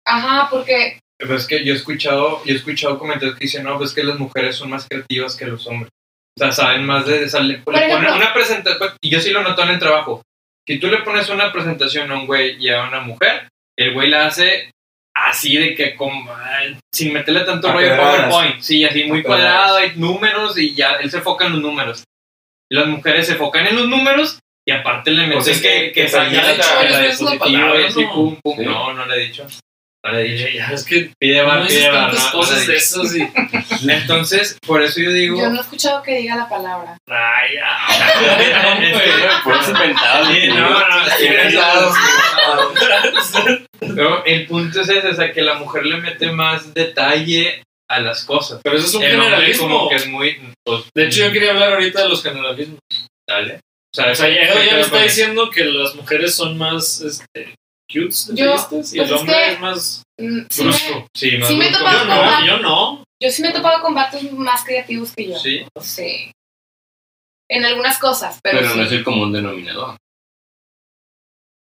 Speaker 5: Ajá, porque
Speaker 2: Pero es que yo he escuchado, yo he escuchado comentarios que dicen, no, pues que las mujeres son más creativas que los hombres. O sea, saben más de... Sea, le, ponen
Speaker 5: ejemplo-
Speaker 2: una presentación, y yo sí lo noto en el trabajo. Si tú le pones una presentación a un güey y a una mujer, el güey la hace así de que ay, sin meterle tanto
Speaker 3: A
Speaker 2: rollo. PowerPoint. Sí, así muy cuadrado, hay números y ya, él se enfoca en los números. Las mujeres se enfocan en los números y aparte le meten
Speaker 3: Pues es que- que
Speaker 2: saca
Speaker 3: ya
Speaker 2: la, la
Speaker 4: veces la
Speaker 2: diapositiva y así, pum, pum.
Speaker 7: Sí.
Speaker 2: No, no le he dicho. Dicho.
Speaker 4: Ya, es que
Speaker 2: Pide bar, pide bar, no,
Speaker 4: cosas de y...
Speaker 2: Entonces, por eso yo digo.
Speaker 5: yo no he escuchado que diga la palabra.
Speaker 4: Ay, ya.
Speaker 2: Es que-
Speaker 7: Puros inventados.
Speaker 2: Sí, no, no, sí. Pero el punto es ese, o sea, que la mujer le mete más detalle a las cosas.
Speaker 4: Pero eso es un
Speaker 2: El
Speaker 4: generalismo.
Speaker 2: como que es muy... Pues,
Speaker 4: De hecho, yo quería hablar ahorita de los generalismos.
Speaker 2: dale. O sea,
Speaker 4: O sea, ya, ya me está diciendo que las mujeres son más este, cutes, y
Speaker 5: pues
Speaker 4: el
Speaker 5: es
Speaker 4: hombre
Speaker 5: que-
Speaker 4: es más
Speaker 5: Mm, Sí me,
Speaker 4: brusco.
Speaker 2: Sí, más
Speaker 5: Sí me he
Speaker 2: brusco.
Speaker 5: topado
Speaker 4: Yo
Speaker 5: con
Speaker 4: no, yo no.
Speaker 5: yo sí me he topado con vatos más creativos que yo.
Speaker 2: Sí.
Speaker 5: Sí. En algunas cosas, pero,
Speaker 7: Pero
Speaker 5: sí.
Speaker 7: no es el común denominador.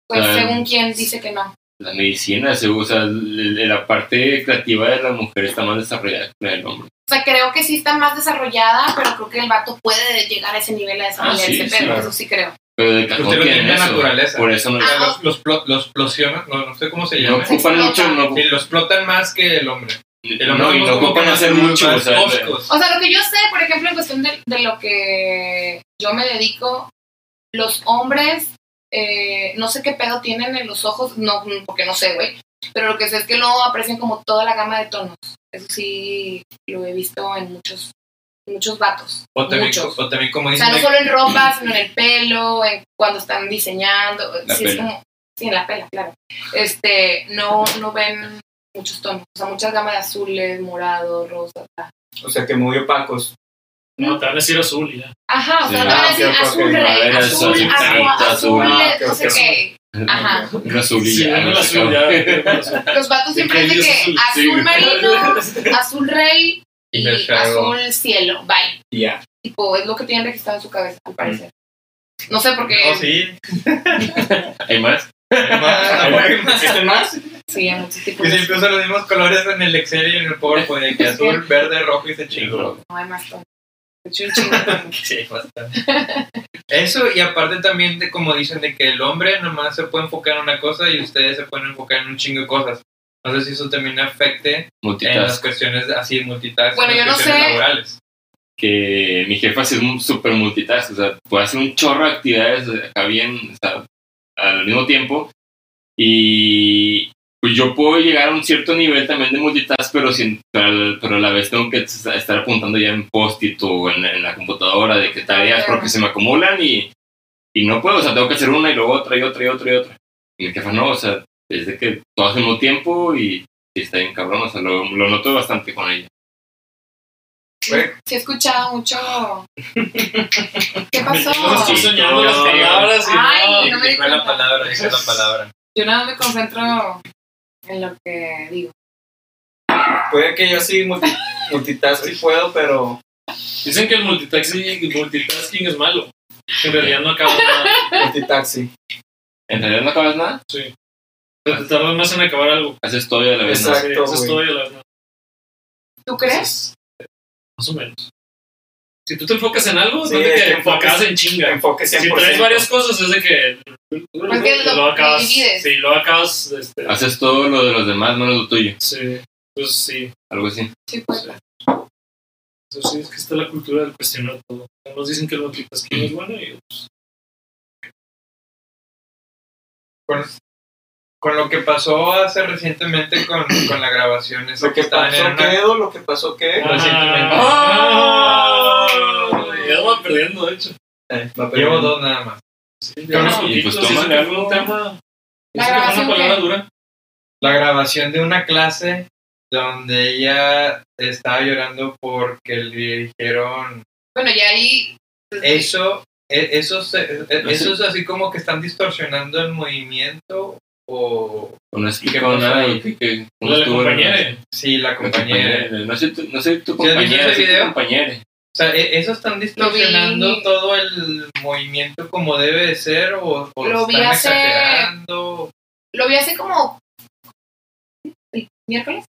Speaker 5: pues según quien dice que no.
Speaker 7: La medicina, se usa, la parte creativa de la mujer está más desarrollada que la del hombre.
Speaker 5: O sea, creo que sí está más desarrollada, pero creo que el vato puede llegar a ese nivel de desarrollar
Speaker 7: Ah, sí,
Speaker 5: ese
Speaker 7: sí,
Speaker 5: pedo,
Speaker 7: claro.
Speaker 5: eso sí creo.
Speaker 7: Pero de
Speaker 2: Usted
Speaker 7: cajón
Speaker 2: lo
Speaker 7: tienen
Speaker 2: tiene
Speaker 7: eso.
Speaker 2: naturaleza.
Speaker 7: Por eso no,
Speaker 5: Ah,
Speaker 2: los, los, plo- los explosionan, no, no sé cómo se
Speaker 7: no
Speaker 2: llama.
Speaker 7: ocupan mucho, no,
Speaker 2: Sí, los explotan más que el hombre. El hombre
Speaker 7: no, y no ocupan
Speaker 2: que
Speaker 7: hacer mucho. O sea,
Speaker 2: toscos.
Speaker 5: O sea, lo que yo sé, por ejemplo, en cuestión de, de lo que yo me dedico, los hombres, eh, no sé qué pedo tienen en los ojos, no, porque no sé, güey. Pero lo que sé es que no aprecian como toda la gama de tonos. Eso sí lo he visto en muchos, muchos vatos.
Speaker 2: O también,
Speaker 5: muchos.
Speaker 2: o también como
Speaker 5: O
Speaker 2: dicen,
Speaker 5: sea, no solo en ropa, sino en el pelo, en cuando están diseñando.
Speaker 7: La
Speaker 5: sí, es como, sí, en la pela, claro. Este, no, no ven muchos tonos. O sea, muchas gamas de azules, morado, rosa. tal.
Speaker 3: O sea, que muy opacos.
Speaker 4: No, te van a decir azul ya.
Speaker 5: Ajá, o sea,
Speaker 7: Sí.
Speaker 5: van a decir azul rey, azul,
Speaker 7: azul,
Speaker 5: agua,
Speaker 7: azul,
Speaker 5: azul, no sé qué. Ajá.
Speaker 7: Una azulilla.
Speaker 5: Los vatos siempre dicen que azul,
Speaker 7: azul, sí.
Speaker 5: marino, azul rey y
Speaker 2: Y
Speaker 5: azul cielo. Bye.
Speaker 3: Y ya.
Speaker 5: Tipo, es lo que tienen registrado en su cabeza, al parecer. No sé por qué.
Speaker 2: Oh, sí.
Speaker 7: ¿Hay más?
Speaker 2: Más,
Speaker 3: ¿Existen más?
Speaker 5: Sí, hay muchos tipos de
Speaker 2: siempre usan los mismos colores en el Excel y en el PowerPoint, que azul, verde, rojo y se chingó.
Speaker 5: No hay más chingo tonos.
Speaker 2: Sí, bastante. Eso, y aparte también de como dicen de que el hombre nomás se puede enfocar en una cosa y ustedes se pueden enfocar en un chingo de cosas. No sé si eso también afecte en las
Speaker 7: Multitask.
Speaker 2: cuestiones así multitask,
Speaker 5: Bueno,
Speaker 2: en las
Speaker 5: yo no sé.
Speaker 2: laborales.
Speaker 7: Que mi jefa es un súper multitask. O sea, puede hacer un chorro de actividades acá bien, o sea, al mismo tiempo. Y pues yo puedo llegar a un cierto nivel también de multitask, pero, sin, pero, pero a la vez tengo que estar apuntando ya en post-it o en, en la computadora de qué tareas, porque se me acumulan y, y no puedo. O sea, tengo que hacer una y luego otra y otra y otra y otra. Y mi jefa no, o sea, es de que todo al mismo tiempo y, y está bien cabrón. O sea, lo, lo noto bastante con ella.
Speaker 2: Güey,
Speaker 5: Sí he escuchado mucho. ¿Qué pasó?
Speaker 4: Yo estoy
Speaker 7: Sí,
Speaker 4: soñando las
Speaker 7: no.
Speaker 4: palabras y
Speaker 5: Ay,
Speaker 4: no.
Speaker 5: no me
Speaker 2: la palabra, dijo la palabra.
Speaker 5: Yo nada más me concentro en lo que digo.
Speaker 3: Puede que yo sí multi- multitasking puedo, pero
Speaker 4: Dicen que el multitasking, multitasking es malo. En realidad no acaba nada.
Speaker 3: multitaxi.
Speaker 7: ¿En realidad no acabas nada?
Speaker 4: Sí. Te tardas más en acabar algo.
Speaker 7: Haces todo y a la vez no.
Speaker 3: Exacto.
Speaker 4: Sí, eso es
Speaker 3: güey.
Speaker 4: todo y a la vez no.
Speaker 5: ¿Tú crees?
Speaker 4: Más o menos. Si tú te enfocas en algo,
Speaker 3: Sí,
Speaker 4: es de que
Speaker 3: que
Speaker 4: enfocas en chinga.
Speaker 3: Enfoque 100%.
Speaker 4: Si traes varias cosas, es de que.
Speaker 5: Porque lo-
Speaker 4: luego acabas.
Speaker 5: lo divides.
Speaker 4: Sí, luego acabas. Este,
Speaker 7: Haces todo lo de los demás, menos lo tuyo.
Speaker 4: sí. Entonces, sí.
Speaker 7: Algo así.
Speaker 5: Sí, pues.
Speaker 4: Eso sí, es que está la cultura del cuestionar todo. Nos dicen que el multitasking es bueno y pues,
Speaker 2: Con, lo que pasó hace recientemente con, con la grabación, eso
Speaker 3: Lo que
Speaker 2: en
Speaker 3: pasó
Speaker 2: una-
Speaker 3: quedó, lo que pasó qué.
Speaker 2: Recientemente.
Speaker 4: ¡Ah! Ya va perdiendo, de hecho.
Speaker 3: Eh, va
Speaker 2: Llevo dos nada más.
Speaker 4: Sí, unos
Speaker 2: eso-
Speaker 7: y pues
Speaker 4: eso que fue
Speaker 7: algo.
Speaker 4: un tema.
Speaker 5: ¿La
Speaker 4: eso que
Speaker 5: grabación
Speaker 4: una palabra
Speaker 5: qué?
Speaker 4: dura.
Speaker 2: La grabación de una clase donde ella estaba llorando porque le dijeron
Speaker 5: Bueno, ya ahí.
Speaker 2: eso, e- eso, se- e- eso es así como que están distorsionando el movimiento o
Speaker 7: O no
Speaker 2: ¿Y
Speaker 7: explico
Speaker 2: qué pasó
Speaker 7: nada
Speaker 2: ahí?
Speaker 7: y que, ¿cómo
Speaker 4: La compañera.
Speaker 2: sí, la compañera.
Speaker 7: No soy tu, no soy tu
Speaker 2: ¿Sí has visto
Speaker 7: compañera,
Speaker 2: ese video?
Speaker 7: compañera.
Speaker 2: O sea, e- eso están distorsionando
Speaker 5: vi.
Speaker 2: todo el movimiento como debe de ser o, o
Speaker 5: Lo vi
Speaker 2: están
Speaker 5: hace-
Speaker 2: exagerando.
Speaker 5: Lo vi hace como. ¿El miércoles?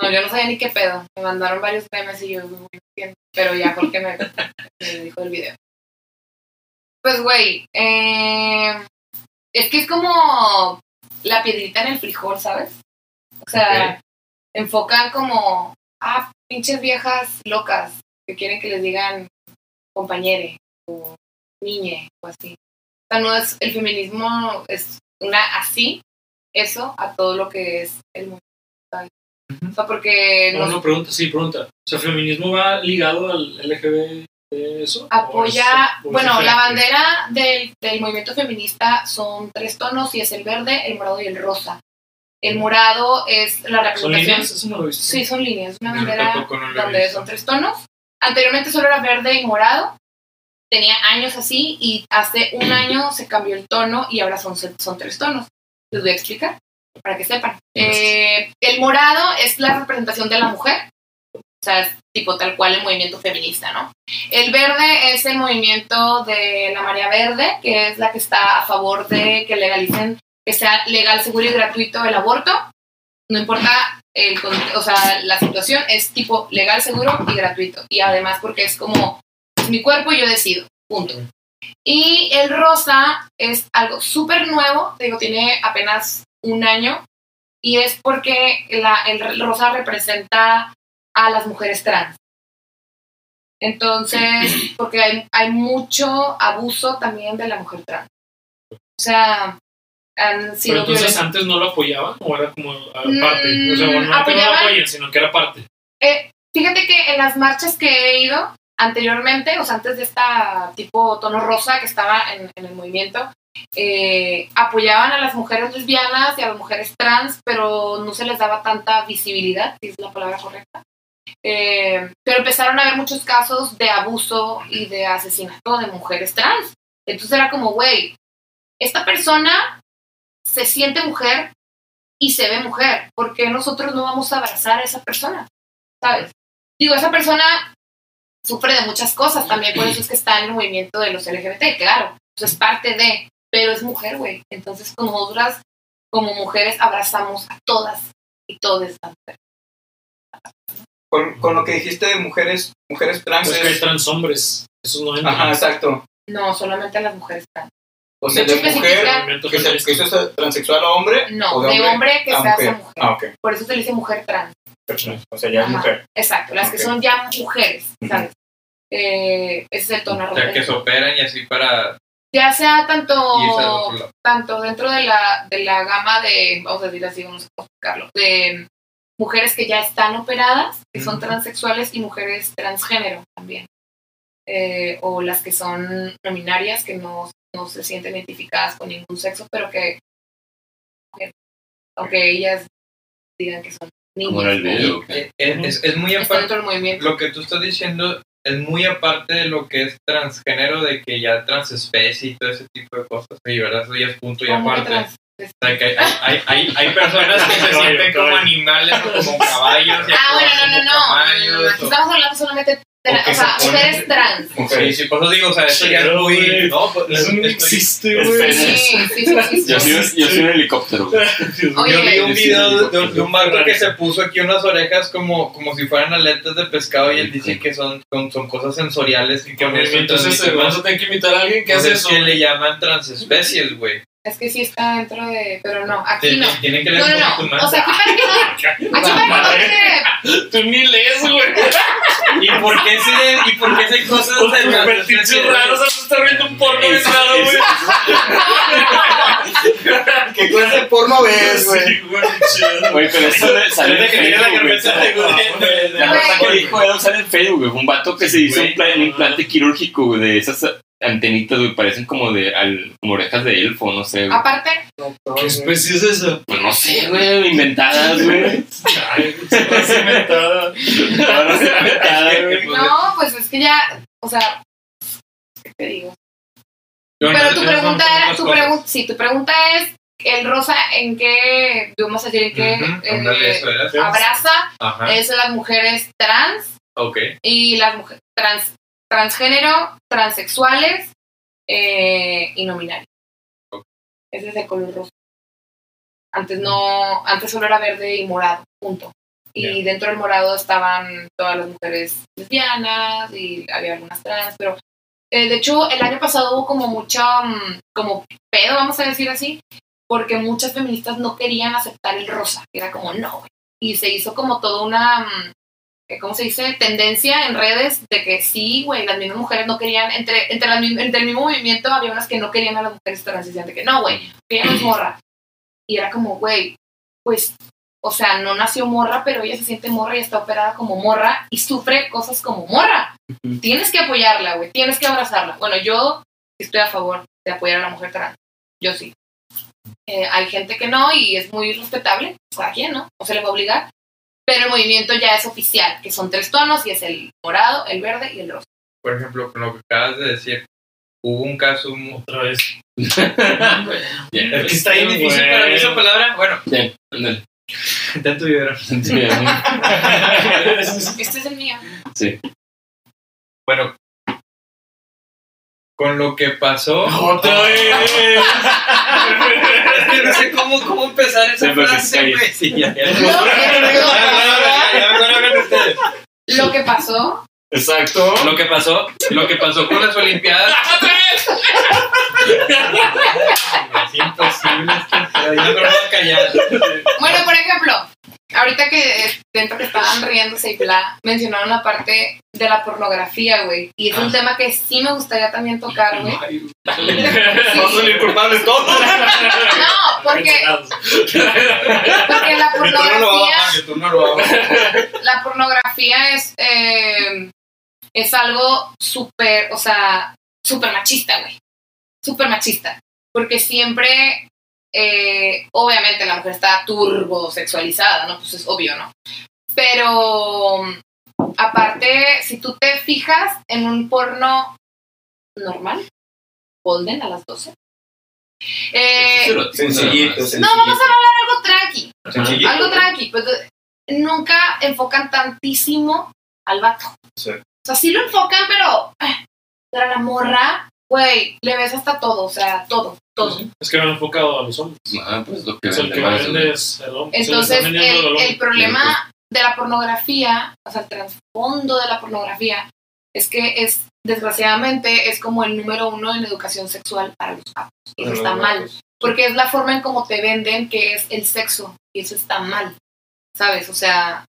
Speaker 5: No, yo no sabía ni qué pedo. Me mandaron varios memes y yo no entiendo. Pero ya, porque me, me dijo el video. Pues, güey. eh, es que es como la piedrita en el frijol, ¿sabes? O sea, enfocan como. Ah, pinches viejas locas que quieren que les digan compañere o niñe o así. O sea, no es. El feminismo es una así eso a todo lo que es el mundo. ¿sabes? O sea, porque
Speaker 4: No, no, pregunta, sí, pregunta. O sea, ¿el feminismo va ligado al LGBT eso?
Speaker 5: apoya,
Speaker 4: ¿O es- o es
Speaker 5: bueno, la bandera del, del movimiento feminista son tres tonos y es el verde, el morado y el rosa. El morado es la
Speaker 4: ¿Son
Speaker 5: representación.
Speaker 4: líneas? Eso no lo he visto.
Speaker 5: Sí, son líneas, una bandera
Speaker 2: no
Speaker 5: donde son tres tonos. Anteriormente solo era verde y morado. Tenía años así y hace un año se cambió el tono y ahora son, son tres tonos. Les voy a explicar para que sepan. Eh, el morado es la representación de la mujer, o sea, es tipo tal cual el movimiento feminista, ¿no? El verde es el movimiento de la María Verde, que es la que está a favor de que legalicen, que sea legal, seguro y gratuito el aborto. No importa el, o sea, la situación, es tipo legal, seguro y gratuito. Y además porque es como, es mi cuerpo y yo decido, punto. Y el rosa es algo súper nuevo, digo, tiene apenas un año, y es porque el rosa representa a las mujeres trans. Entonces, porque hay, hay mucho abuso también de la mujer trans. O sea, han
Speaker 4: Pero
Speaker 5: sido
Speaker 4: entonces
Speaker 5: violen-
Speaker 4: antes no lo apoyaban o era como aparte.
Speaker 5: Mm,
Speaker 4: o sea, bueno, no que no lo apoyen, sino que era parte.
Speaker 5: Eh, fíjate que en las marchas que he ido anteriormente, o sea, antes de esta tipo tono rosa que estaba en, en el movimiento, eh, apoyaban a las mujeres lesbianas y a las mujeres trans, pero no se les daba tanta visibilidad, si es la palabra correcta. Eh, pero empezaron a haber muchos casos de abuso y de asesinato de mujeres trans. Entonces era como, güey, esta persona se siente mujer y se ve mujer. ¿Por qué nosotros no vamos a abrazar a esa persona? ¿Sabes? Digo, esa persona sufre de muchas cosas, también por eso es que está en el movimiento de los LGBT, claro. Eso es parte de, pero es mujer, güey. Entonces, como nosotras, como mujeres, abrazamos a todas y todas las mujeres.
Speaker 3: Con, con lo que dijiste de mujeres, mujeres trans.
Speaker 4: Es que hay trans hombres. Esos no entran.
Speaker 3: Ajá, exacto.
Speaker 5: No, solamente las mujeres trans.
Speaker 3: O sea,
Speaker 5: De
Speaker 3: mujer que se, que eso es transexual a hombre.
Speaker 5: No,
Speaker 3: o
Speaker 5: de hombre que
Speaker 3: a
Speaker 5: se hace mujer.
Speaker 3: Ah.
Speaker 5: Por eso se le dice mujer trans.
Speaker 3: Perfecto. O sea, ya es mujer.
Speaker 5: Exacto, las que son ya mujeres. ¿sabes? Eh, ese es el tono
Speaker 2: O sea, que se operan y así para
Speaker 5: Ya sea tanto, tanto dentro de la, de la gama de, vamos a decir así, vamos a explicarlo, de mujeres que ya están operadas, que son transexuales y mujeres transgénero también. Eh, o las que son nominarias, que no, no se sienten identificadas con ningún sexo, pero que, aunque ellas digan que son niñas,
Speaker 7: video. ok.
Speaker 2: Eh, Es, es muy aparte, lo que tú estás diciendo es muy aparte de lo que es transgénero, de que ya transespecie y todo ese tipo de cosas. Sí, ¿verdad? Eso ya es punto y
Speaker 5: ¿Cómo que
Speaker 2: aparte.
Speaker 5: trans?
Speaker 2: O sea, que hay, hay, hay, hay personas que se sienten como animales o como caballos y
Speaker 5: Ah, bueno, no, no, no.
Speaker 2: caballos.
Speaker 5: Estamos hablando solamente de,
Speaker 2: o que
Speaker 5: o sea,
Speaker 2: se
Speaker 5: mujeres trans.
Speaker 2: Sí, sí, por eso digo, o sea, eso ya es muy... No, pues,
Speaker 4: existe, güey.
Speaker 5: Sí, sí, sí,
Speaker 7: Yo soy, yo soy un helicóptero.
Speaker 2: Yo vi un video de, de un vato que se puso aquí unas orejas como, como si fueran aletas de pescado y él dice que son, son, son cosas sensoriales y eso
Speaker 4: Entonces
Speaker 2: más.
Speaker 4: a tener que invitar a alguien que hace
Speaker 2: es
Speaker 4: eso.
Speaker 2: que le llaman transespecies, güey.
Speaker 5: Es que sí está dentro de. Pero no, aquí no.
Speaker 2: tiene que
Speaker 5: No,
Speaker 2: leer
Speaker 5: no, no.
Speaker 2: más.
Speaker 5: O sea, aquí para que no. Aquí para que no te-
Speaker 4: Tú ni lees, güey.
Speaker 2: ¿Y por qué se, y por qué se cosas
Speaker 4: Con
Speaker 2: de
Speaker 4: tus
Speaker 2: transespecies?
Speaker 4: fetiches raros, vas a estar viendo un porno bien raro, güey.
Speaker 3: ¿Qué clase de porno ves, güey?
Speaker 4: Sí, güey, chido.
Speaker 7: Güey, pero eso Facebook, güey.
Speaker 2: cabeza de güey.
Speaker 7: La nota que dijo Edo sale en Facebook, güey. Un vato que se hizo un implante quirúrgico, güey, de esas antenitas, güey, parecen como de al- como orejas de elfo, no sé, güey.
Speaker 5: Aparte,
Speaker 4: ¿Qué especie es esa?
Speaker 7: Pues no sé, güey, inventadas, güey.
Speaker 4: Ay, se me hace inventada.
Speaker 7: No,
Speaker 5: pues es que ya. O sea. ¿Qué te digo? Pero tu pregunta era. Tu pregunta, sí, tu pregunta es. El rosa, ¿en qué. Vamos a decir en qué. Eh, abraza
Speaker 2: Ajá,
Speaker 5: es las mujeres trans
Speaker 2: ok.
Speaker 5: y las mujeres trans, transgénero, transexuales eh, y no binarias.
Speaker 2: Ok.
Speaker 5: Ese es el color rosa. Antes no, antes solo era verde y morado, punto. Y dentro del morado estaban todas las mujeres lesbianas y había algunas trans, pero eh, de hecho el año pasado hubo como mucha, mm, como pedo, vamos a decir así, porque muchas feministas no querían aceptar el rosa, era como no, y se hizo como toda una, mm, ¿cómo se dice? Tendencia en redes de que sí, güey, las mismas mujeres no querían, entre, entre, las entre el mismo movimiento había unas que no querían a las mujeres trans, de que no, güey, ella es morra. Y era como, güey, pues, o sea, no nació morra, pero ella se siente morra y está operada como morra y sufre cosas como morra. Tienes que apoyarla, güey, tienes que abrazarla. Bueno, yo estoy a favor de apoyar a la mujer trans, yo sí. Eh, hay gente que no y es muy respetable, cada quien, ¿no? No se le va a obligar. Pero el movimiento ya es oficial, que son tres tonos y es el morado, el verde y el rosa.
Speaker 2: Por ejemplo, con lo que acabas de decir, hubo un caso...
Speaker 4: Otra vez.
Speaker 2: Es que está bien difícil para mí esa palabra. Bueno,
Speaker 7: Bien, ándale. bien.
Speaker 5: Este es el mío.
Speaker 7: Sí.
Speaker 2: Bueno, con lo que pasó...
Speaker 4: Otra vez.
Speaker 2: No sé cómo, cómo empezar esa frase, güey. Sí, ya, ya.
Speaker 5: Lo que pasó,
Speaker 4: Exacto.
Speaker 2: Lo que pasó, lo que pasó con las Olimpiadas. Es imposible, es que ya me voy a callar.
Speaker 5: bueno, por ejemplo, ahorita que dentro que estaban riéndose y bla, mencionaron la parte de la pornografía, güey. Y es un tema que sí me gustaría también tocar, güey.
Speaker 3: No son culpables todos.
Speaker 5: No, porque, porque la
Speaker 2: a
Speaker 5: pornografía,
Speaker 2: a
Speaker 5: la pornografía es, eh, es algo súper, o sea, súper machista, güey. Súper machista. Porque siempre, eh, obviamente la mujer está turbo sexualizada, ¿no? Pues es obvio, ¿no? Pero aparte, si tú te fijas en un porno normal, Golden a las 12. Eh,
Speaker 3: Sencillito,
Speaker 5: no, vamos a hablar algo tranqui.
Speaker 3: Sencillito.
Speaker 5: Algo tranqui, pues nunca enfocan tantísimo al vato.
Speaker 3: Sí.
Speaker 5: O sea, sí lo enfocan, pero, eh, pero a la morra, güey, le ves hasta todo, o sea, todo, todo.
Speaker 4: Es que no han enfocado a los hombres.
Speaker 7: Ah, pues lo que
Speaker 4: sea, el que
Speaker 7: vende más,
Speaker 4: vende es el hombre.
Speaker 5: Entonces, el, el problema de la pornografía, o sea, el trasfondo de la pornografía, es que es, desgraciadamente, es como el número uno en educación sexual para los. Y eso está mal. Porque es la forma en cómo te venden que es el sexo. Y eso está mal. ¿Sabes? O sea,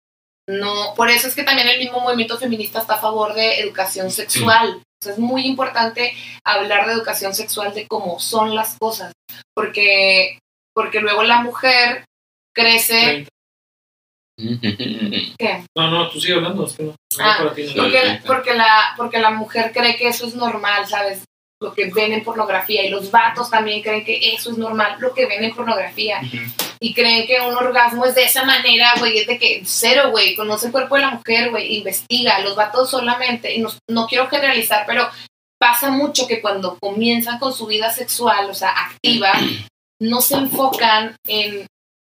Speaker 5: no. Por eso es que también el mismo movimiento feminista está a favor de educación sexual. Es muy importante hablar de educación sexual, de cómo son las cosas. Porque, porque luego la mujer crece. ¿Qué?
Speaker 4: No, no, tú sigue hablando. Es que no. no
Speaker 5: Ah,
Speaker 4: para ti, no.
Speaker 5: Porque, porque, la, porque la mujer cree que eso es normal, ¿sabes? Lo que ven en pornografía. Y los vatos también creen que eso es normal, lo que ven en pornografía. Y creen que un orgasmo es de esa manera, güey. Es de que cero, güey. Conoce el cuerpo de la mujer, güey. Investiga. Los vatos solamente. Y no, no quiero generalizar, pero pasa mucho que cuando comienzan con su vida sexual, o sea, activa, no se enfocan en,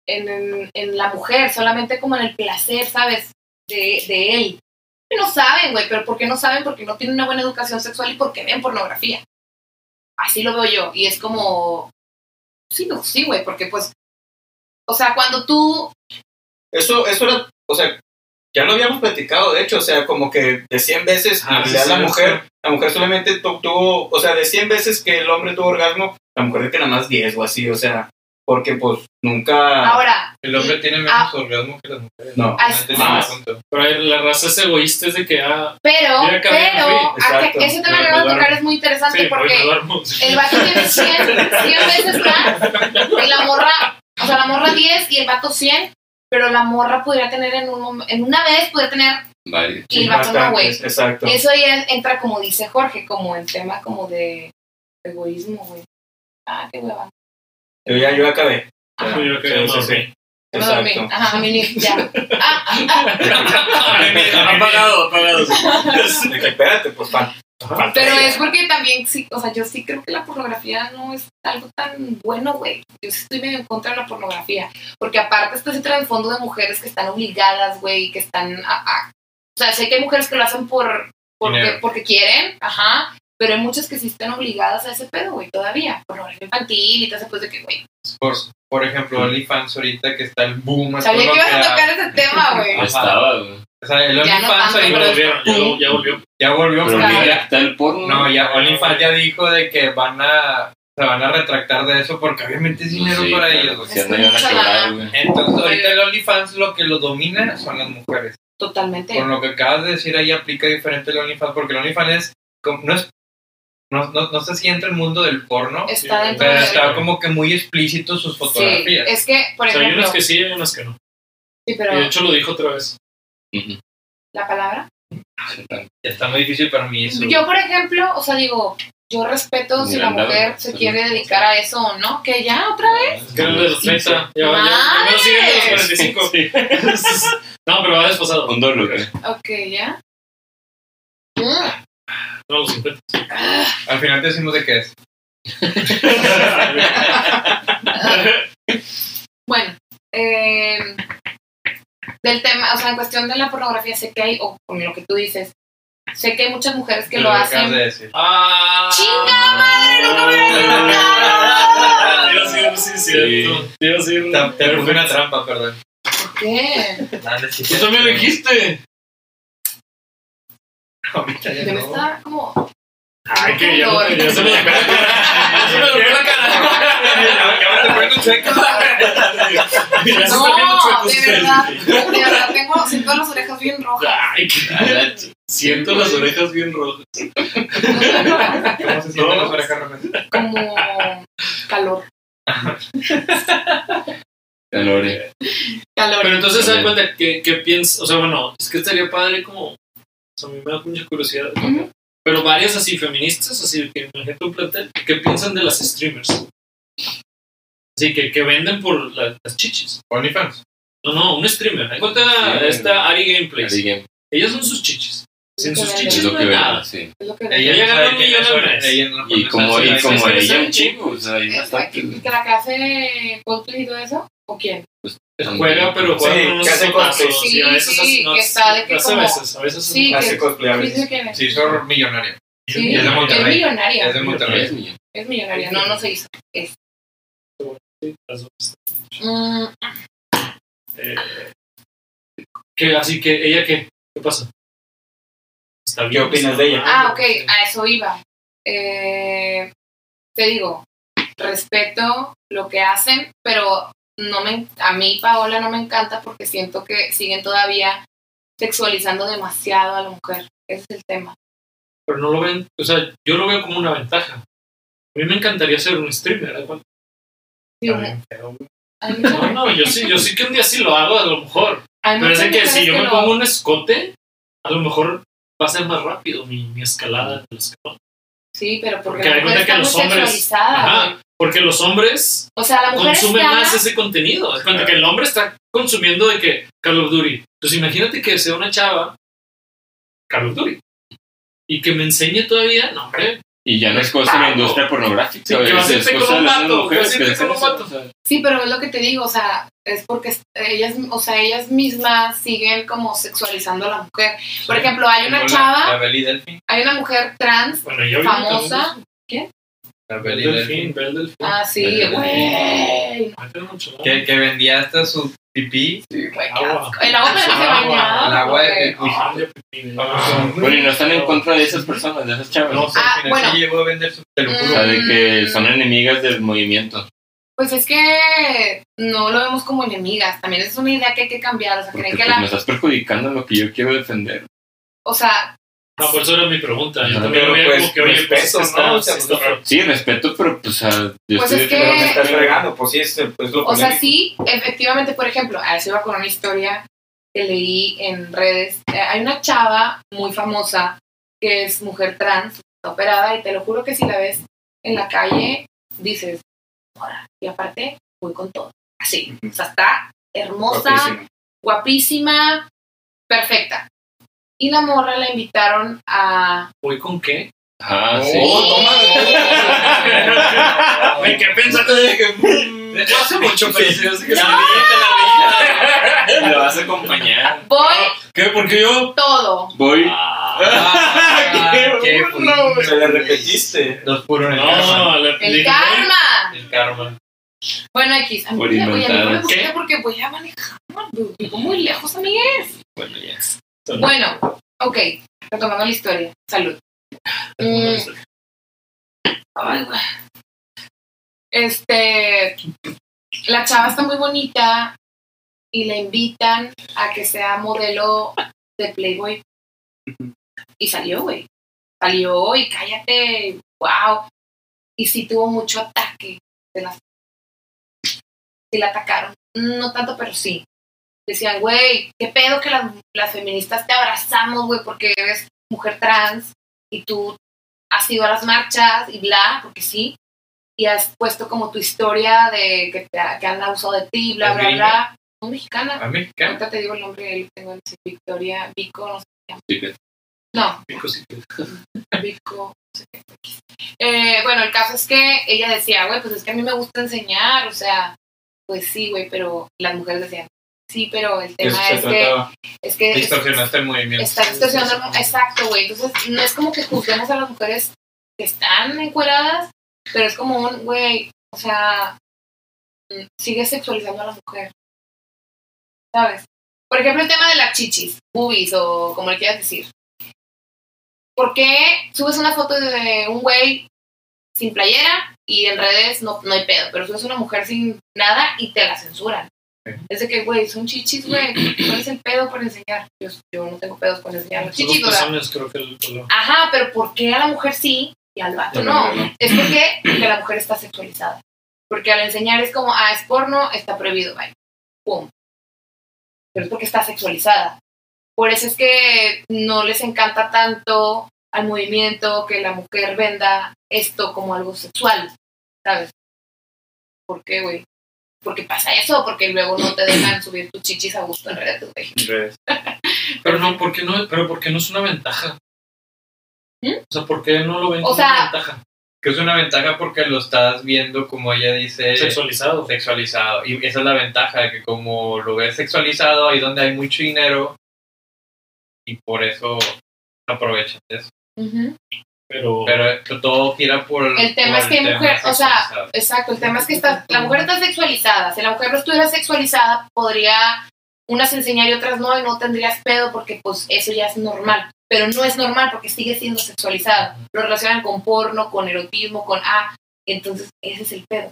Speaker 5: en, en- en la mujer, solamente como en el placer, ¿sabes? De, de él. Y no saben, güey, pero ¿por qué no saben? Porque no tienen una buena educación sexual y porque ven pornografía. Así lo veo yo. Y es como. Sí, no, sí, güey, porque pues. O sea, cuando tú.
Speaker 3: Eso, eso era, o sea, ya lo habíamos platicado, de hecho, o sea, como que de 100 veces
Speaker 4: Ah, sí,
Speaker 3: la
Speaker 4: sí,
Speaker 3: mujer, la mujer solamente tu- tuvo, o sea, de 100 veces que el hombre tuvo orgasmo, la mujer que nada más 10 o así, o sea, porque pues nunca...
Speaker 5: Ahora,
Speaker 2: El hombre tiene menos
Speaker 5: Ah.
Speaker 2: orgasmo que las mujeres.
Speaker 3: No.
Speaker 5: Ah,
Speaker 2: es
Speaker 3: más.
Speaker 4: Pero ahí la raza es egoísta, es de que, ah,
Speaker 5: pero, pero, a que- ese tema que acabo de tocar es muy interesante
Speaker 4: sí,
Speaker 5: porque el vato tiene 100, 100 veces más y la morra, o sea, la morra 10 y el vato 100, pero la morra podría tener en, un, en una vez, podría tener
Speaker 7: Varios.
Speaker 5: y el vato no, güey.
Speaker 3: exacto.
Speaker 5: Eso ya entra, como dice Jorge, como en tema como de egoísmo, güey. Ah, qué hueva.
Speaker 3: Yo ya, yo acabé.
Speaker 5: Ajá.
Speaker 4: Yo que
Speaker 3: Sí,
Speaker 4: me
Speaker 3: sí,
Speaker 4: dormí.
Speaker 3: sí. Exacto.
Speaker 5: Ajá, a mí ni- ya. Ah, ah, ah.
Speaker 4: apagado, apagado.
Speaker 3: De que, espérate, pues falta
Speaker 5: Pero es porque también, sí, o sea, yo sí creo que la pornografía no es algo tan bueno, güey. Yo sí estoy medio en contra de la pornografía. Porque aparte está ese trasfondo de mujeres que están obligadas, güey, que están a, a- O sea, sé que hay mujeres que lo hacen por porque, porque quieren, ajá. Pero hay muchas que sí están obligadas a ese pedo, güey, todavía. Pornografía infantil y todo ese pues de que, güey.
Speaker 2: Por, por ejemplo, OnlyFans ahorita que está el boom. es
Speaker 5: Sabía que
Speaker 2: lo
Speaker 5: ibas a tocar ese tema, güey.
Speaker 7: Estaba, güey.
Speaker 2: O sea, el
Speaker 5: Ya no
Speaker 2: OnlyFans ahorita es boom.
Speaker 4: ya, volvió.
Speaker 2: ya volvió
Speaker 7: Pero
Speaker 2: ya,
Speaker 7: está el porno.
Speaker 2: no, ya OnlyFans ya dijo de que van a se van a retractar de eso porque obviamente es dinero
Speaker 7: Sí,
Speaker 2: para
Speaker 7: claro,
Speaker 2: ellos.
Speaker 5: lana.
Speaker 7: güey.
Speaker 2: Entonces, ahorita el OnlyFans lo que lo domina son las mujeres.
Speaker 5: Totalmente.
Speaker 2: Con lo que acabas de decir ahí aplica diferente el OnlyFans porque el OnlyFans es como- no es no, no, no sé si entra el mundo del porno,
Speaker 5: Está dentro
Speaker 2: pero
Speaker 5: de...
Speaker 2: está como que muy explícito sus
Speaker 5: Sí,
Speaker 2: fotografías.
Speaker 5: es que, por
Speaker 4: O sea, hay
Speaker 5: ejemplo...
Speaker 4: unas que sí y hay unas que no.
Speaker 5: Sí,
Speaker 4: Y de hecho lo dijo otra vez.
Speaker 5: La palabra...
Speaker 7: Sí, está.
Speaker 2: Muy difícil para mí eso.
Speaker 5: Yo, por ejemplo, o sea, digo, yo respeto si la mujer se
Speaker 7: sí.
Speaker 5: quiere dedicar a eso o no, que ya otra vez.
Speaker 4: Es que de los 30. Ya, no siguen los 45. no, pero va desfasado.
Speaker 7: Un dolo, güey.
Speaker 5: Ok, ya. Mm,
Speaker 4: No, los 50.
Speaker 2: Al final te decimos de qué es.
Speaker 5: Bueno, eh, del tema, o sea, en cuestión de la pornografía, sé que hay, o con lo que tú dices, sé que hay muchas mujeres que lo
Speaker 2: acabas de
Speaker 5: hacen.
Speaker 2: decir.
Speaker 4: ¡Ah!
Speaker 5: ¡Chinga madre! ¡Nunca me había
Speaker 4: sí, cierto. A ser.
Speaker 2: Te, te una trampa, perdón.
Speaker 5: ¿Por qué?
Speaker 2: Dale, sí,
Speaker 4: Tú también lo dijiste.
Speaker 2: Ahorita ya
Speaker 5: Yo me
Speaker 2: no.
Speaker 5: estaba como.
Speaker 4: Ay, que ya, no- ya se me volvió la cara. Se me volvió la cara.
Speaker 2: te
Speaker 4: están viendo
Speaker 5: No, de verdad, de verdad, tengo, siento las orejas bien rojas.
Speaker 4: Ay, siento las orejas bien rojas.
Speaker 2: ¿Cómo se sienten las orejas rojas?
Speaker 5: Como calor.
Speaker 7: Calore.
Speaker 5: Calor.
Speaker 4: Pero entonces se
Speaker 7: También.
Speaker 4: cuenta que, que piensas, o sea, bueno, es que estaría padre como, sea, a mí me da mucha curiosidad.
Speaker 5: Ujú.
Speaker 4: Pero varias así feministas, así que imagínate un plantel, ¿qué piensan de las streamers? Así que, que venden por la- las chichis.
Speaker 2: OnlyFans.
Speaker 4: No, no, un streamer. Haz cuenta
Speaker 7: Sí.
Speaker 4: esta Ari Gameplays.
Speaker 7: Así que
Speaker 4: Ellas son sus chichis. Sin
Speaker 5: Es lo
Speaker 4: sus
Speaker 5: que
Speaker 4: chichis
Speaker 7: es
Speaker 4: no
Speaker 7: lo que
Speaker 4: hay
Speaker 7: ven,
Speaker 4: nada.
Speaker 7: sí.
Speaker 4: Ella gana un millón al mes.
Speaker 2: ella no
Speaker 7: Y como, y como ella
Speaker 4: sabe
Speaker 7: un chingo, o sea, hay
Speaker 5: ¿Es
Speaker 7: bastante.
Speaker 5: que la que hace Coldplay y todo eso? ¿O quién?
Speaker 4: Juega, pero juega
Speaker 6: Sí,
Speaker 4: con unos
Speaker 6: que hace
Speaker 4: sotazos,
Speaker 6: cosplay.
Speaker 4: y a veces
Speaker 5: Sí,
Speaker 4: así,
Speaker 5: sí,
Speaker 4: no,
Speaker 5: que está de que como-
Speaker 4: a veces, a veces
Speaker 5: Sí, que-
Speaker 6: Hace cosplay a
Speaker 5: Sí,
Speaker 6: veces.
Speaker 5: quién es.
Speaker 2: Millonaria.
Speaker 5: Sí,
Speaker 2: es de
Speaker 5: es
Speaker 2: Monterrey.
Speaker 5: millonaria.
Speaker 2: Es de Monterrey.
Speaker 7: Es millón.
Speaker 5: Es millonaria. No, no se hizo. Es.
Speaker 4: Sí.
Speaker 5: Mm,
Speaker 4: Eh, que así que ella qué qué pasa está
Speaker 6: ¿Qué
Speaker 4: bien
Speaker 6: opinas
Speaker 4: está
Speaker 6: de ella?
Speaker 5: Ah, ok,
Speaker 4: Sí.
Speaker 5: a eso iba. Eh, te digo, respeto lo que hacen, pero no me, a mí, Paola, no me encanta porque siento que siguen todavía sexualizando demasiado a la mujer. Ese es el tema.
Speaker 4: pero no lo ven o sea yo lo veo como una ventaja a mí me encantaría ser un streamer ¿eh?
Speaker 5: Sí, hay
Speaker 4: no no yo sí yo sí que un día sí lo hago a lo mejor
Speaker 5: hay
Speaker 4: pero es que si yo me
Speaker 5: lo-
Speaker 4: pongo un escote a lo mejor va a ser más rápido mi, mi escalada del escalón.
Speaker 5: Sí, pero porque,
Speaker 4: Porque hay cuenta que los hombres. Ajá. Porque los hombres
Speaker 5: O sea, la mujer
Speaker 4: consumen
Speaker 5: está...
Speaker 4: más ese contenido. Es cuenta que el hombre está consumiendo de que Call of Duty. Entonces imagínate que sea una chava Call of Duty y que me enseñe todavía, no, hombre.
Speaker 7: Y ya no es cosa de la industria pornográfica.
Speaker 4: Sí, que a
Speaker 7: es cosa
Speaker 4: con un vato,
Speaker 7: que o sea,
Speaker 5: pero es lo que te digo, o sea, es porque ellas, o sea, ellas mismas siguen como sexualizando a la mujer. Por ejemplo, hay una
Speaker 2: la-
Speaker 5: chava,
Speaker 2: La
Speaker 5: hay una mujer trans
Speaker 4: Bueno,
Speaker 5: famosa.
Speaker 2: La
Speaker 4: Bel Delfín. Bel Delfín.
Speaker 5: Ah, sí, güey.
Speaker 2: Que, que vendía hasta su pipí.
Speaker 5: Güey, qué
Speaker 4: Agua.
Speaker 5: asco. El agua me
Speaker 4: Su
Speaker 5: deja
Speaker 4: agua,
Speaker 5: bañada,
Speaker 2: el agua de-
Speaker 5: güey.
Speaker 4: Ah, pipí,
Speaker 2: Ah,
Speaker 7: Bueno, y no están en contra de esas personas, de esas chavas.
Speaker 2: No
Speaker 7: o
Speaker 2: sé,
Speaker 5: Ah, bueno.
Speaker 2: sí llegó a vender su lo
Speaker 5: Mm.
Speaker 2: juro.
Speaker 7: sea, de que son enemigas del movimiento.
Speaker 5: Pues es que no lo vemos como enemigas. También es una idea que hay que cambiar. O sea,
Speaker 7: Porque
Speaker 5: creen
Speaker 7: pues,
Speaker 5: que
Speaker 7: me
Speaker 5: la.
Speaker 7: estás perjudicando en lo que yo quiero defender.
Speaker 5: O sea,
Speaker 4: No, por eso era mi pregunta. Yo también lo veía
Speaker 6: pues,
Speaker 4: como que, oye, pues
Speaker 6: respeto, ¿no? O sea, pues.
Speaker 7: Sí, respeto, pero pues, o sea, yo
Speaker 5: Pues
Speaker 7: estoy
Speaker 5: es que-
Speaker 6: Pero estás fregando, pues sí, es, es lo
Speaker 5: o sea, sí, efectivamente, por ejemplo, a eso iba con una historia que leí en redes. Eh, Hay una chava muy famosa que es mujer trans, está operada, y te lo juro que si la ves en la calle, dices, ahora, y aparte, voy con todo. Así, o sea, está hermosa, guapísima, perfecta. Y la morra la invitaron a...
Speaker 4: ¿Voy con qué?
Speaker 7: Ah, sí.
Speaker 6: Oh,
Speaker 4: Me quedé pensando de que. mm, No hace mucho, así que
Speaker 7: La. Lo vas a acompañar.
Speaker 5: Voy
Speaker 4: ¿Qué? ¿Por qué yo?
Speaker 5: todo.
Speaker 7: Voy.
Speaker 2: Ah, qué
Speaker 7: bueno,
Speaker 2: fui.
Speaker 6: Se le repetiste.
Speaker 2: Dos por uno en el karma.
Speaker 4: No, le
Speaker 5: El karma.
Speaker 2: El karma.
Speaker 5: Bueno, X, a mí,
Speaker 7: Por
Speaker 5: oye, a mí no me gusta
Speaker 4: ¿Qué?
Speaker 5: porque voy a manejar. Vivo muy lejos, amigues.
Speaker 7: Bueno, ya.
Speaker 5: Bueno, ok, retomando la historia. Salud. Mm, ay. Este, la chava está muy bonita y le invitan a que sea modelo de Playboy. Y salió, güey. Salió y cállate, wow. Y sí tuvo mucho ataque de las... Sí la atacaron. No tanto, pero sí. Decían, güey, qué pedo que las, las feministas te abrazamos, güey, porque eres mujer trans y tú has ido a las marchas y bla, porque sí, y has puesto como tu historia de que, te, que han abusado de ti, bla,
Speaker 2: ¿Es
Speaker 5: bla, bla. No mexicana.
Speaker 2: ¿A mexicano?
Speaker 5: Ahorita te digo el nombre, ahí lo tengo en Victoria, Vico, no sé.
Speaker 7: Que-
Speaker 5: No,
Speaker 4: Pico, sí,
Speaker 5: Vico, no sé qué. Eh, bueno, el caso es que ella decía, güey, pues es que a mí me gusta enseñar, o sea, pues sí, güey, pero las mujeres decían, sí, pero el tema es que, es que
Speaker 2: Distorsionaste el movimiento.
Speaker 5: Está distorsionando, exacto, güey. Entonces, no es como que juzguemos a las mujeres que están encueradas, pero es como un, güey, o sea, sigue sexualizando a la mujer. ¿Sabes? Por ejemplo, el tema de las chichis, boobies o como le quieras decir. ¿por qué subes una foto de un güey sin playera y en redes no, no hay pedo? Pero subes una mujer sin nada y te la censuran. Es de que, güey, son chichis, güey. ¿Cuál es el pedo por enseñar? Yo, yo no tengo pedos con enseñar las chichis,
Speaker 4: problema.
Speaker 5: Ajá, pero ¿por qué a la mujer sí y al vato no? Es porque, porque la mujer está sexualizada. Porque al enseñar es como, ah, es porno, está prohibido, bye. Pum. Pero es porque está sexualizada. Por eso es que no les encanta tanto al movimiento que la mujer venda esto como algo sexual, ¿sabes? ¿Por qué, güey? Porque pasa eso, porque luego no te dejan subir tus chichis a gusto en redes, güey.
Speaker 4: Pero no, ¿por qué no, pero ¿por qué no es una ventaja?
Speaker 5: ¿Mm?
Speaker 4: O sea, ¿por qué no lo ven
Speaker 5: O
Speaker 4: como
Speaker 5: sea-
Speaker 4: una ventaja?
Speaker 2: Que es una ventaja porque lo estás viendo, como ella dice,
Speaker 4: Sexualizado.
Speaker 2: sexualizado. Y esa es la ventaja, de que como lo ves sexualizado, ahí donde hay mucho dinero, y por eso aprovechan de eso.
Speaker 5: Ujú.
Speaker 4: Pero,
Speaker 2: Pero todo gira por
Speaker 5: El tema
Speaker 2: por
Speaker 5: es que
Speaker 2: tema
Speaker 5: mujer, o sea, exacto, el tema es que está, la mujer está sexualizada. Si la mujer no estuviera sexualizada, podría unas enseñar y otras no, y no tendrías pedo porque pues eso ya es normal. Pero no es normal porque sigue siendo sexualizada. Lo relacionan con porno, con erotismo, con A. Entonces, ese es el pedo.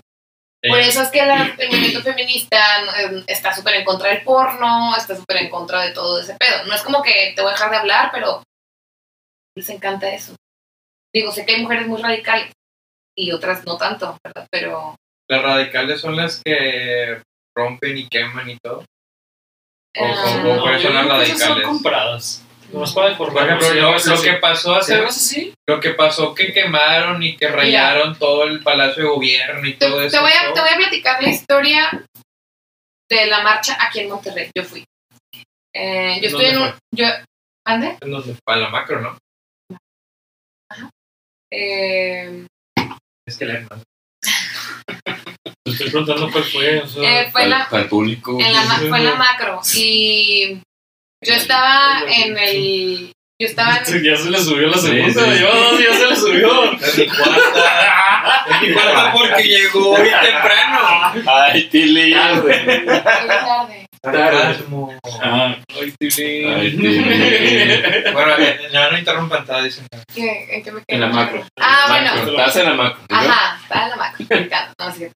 Speaker 5: Por eso es que la- el movimiento feminista eh, está súper en contra del porno, está súper en contra de todo ese pedo. No es como que te voy a dejar de hablar, pero les encanta eso. Digo, sé que hay mujeres muy radicales y otras no tanto, ¿verdad? Pero
Speaker 2: Las radicales son las que rompen y queman y todo. O-
Speaker 5: ah,
Speaker 2: o-
Speaker 4: no,
Speaker 2: cuáles son las
Speaker 4: esas son
Speaker 2: radicales.
Speaker 4: compradas. Nomás para
Speaker 2: Por ejemplo, lo, lo que pasó
Speaker 4: ¿Se
Speaker 2: hace,
Speaker 4: así?
Speaker 2: lo que pasó que quemaron y que rayaron todo el palacio de gobierno y
Speaker 5: te,
Speaker 2: todo
Speaker 5: te
Speaker 2: eso.
Speaker 5: voy a, te voy a platicar la historia de la marcha aquí en Monterrey. Yo fui. Eh, yo estoy en
Speaker 4: ¿Dónde
Speaker 5: un... Yo, ¿Ande?
Speaker 2: En donde fue a la macro, ¿no?
Speaker 5: Eh,
Speaker 2: Es que la hermana.
Speaker 4: Te estoy preguntando cuál fue. o sea,
Speaker 5: eh, fue
Speaker 7: Para,
Speaker 5: la,
Speaker 7: el público.
Speaker 5: en la, fue en la macro y yo estaba en el yo estaba en,
Speaker 4: ya se le subió la
Speaker 7: Sí,
Speaker 4: segunda.
Speaker 7: sí.
Speaker 4: Yo, ya se le subió.
Speaker 2: Es mi cuarta. es mi cuarta porque llegó bien temprano.
Speaker 7: Ay, Tilly.
Speaker 5: Llegué tarde.
Speaker 2: Sarcasmo.
Speaker 4: Ah, ay.
Speaker 2: Bueno, eh, ya no interrumpan, estaba diciendo.
Speaker 5: ¿Qué- ¿En qué me quedé?
Speaker 7: En la macro.
Speaker 5: Ah,
Speaker 7: Macro.
Speaker 5: bueno.
Speaker 7: Estás en la macro. ¿no?
Speaker 5: Ajá, estaba en la macro. me encanta, no, es cierto.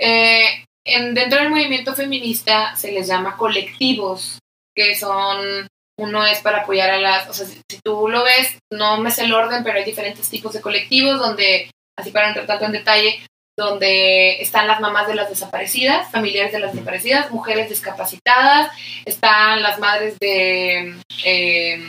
Speaker 5: Eh, en, dentro del movimiento feminista se les llama colectivos, que son, uno es para apoyar a las, o sea, si, si tú lo ves, no me sé el orden, pero hay diferentes tipos de colectivos donde, así para entrar tanto en detalle, donde están las mamás de las desaparecidas, familiares de las desaparecidas, mujeres discapacitadas, están las madres de eh,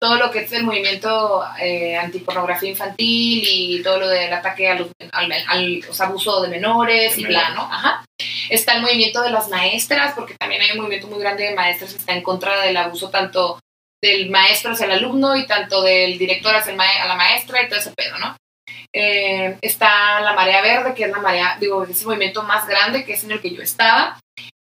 Speaker 5: todo lo que es el movimiento eh, antipornografía infantil y todo lo del ataque a los, al, al- abuso de menores y bla, ¿no? Ajá. Está el movimiento de las maestras, porque también hay un movimiento muy grande de maestras que está en contra del abuso tanto del maestro hacia el alumno y tanto del director hacia el ma- a la maestra y todo ese pedo, ¿no? Eh, está la marea verde, que es la marea, digo, es el movimiento más grande, que es en el que yo estaba,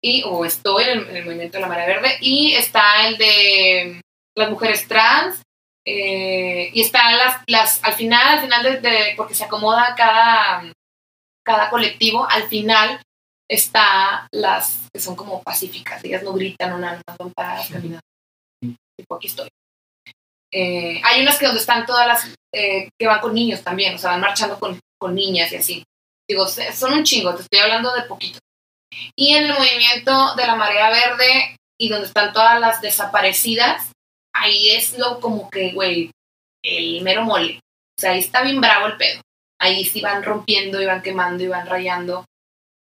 Speaker 5: y, o estoy en el, en el movimiento de la marea verde, y está el de las mujeres trans, eh, y están las, las, al final, al final de, de- porque se acomoda cada, cada colectivo, al final está las que son como pacíficas, ellas no gritan, no nada, van paradas caminando. Tipo, aquí estoy. Eh, hay unas que donde están todas las eh, que van con niños también, o sea, van marchando con, con niñas y así. Digo, son un chingo, te estoy hablando de poquito. Y en el movimiento de la marea verde y donde están todas las desaparecidas, ahí es lo como que, güey, el mero mole. O sea, ahí está bien bravo el pedo. Ahí sí van rompiendo y van quemando y van rayando.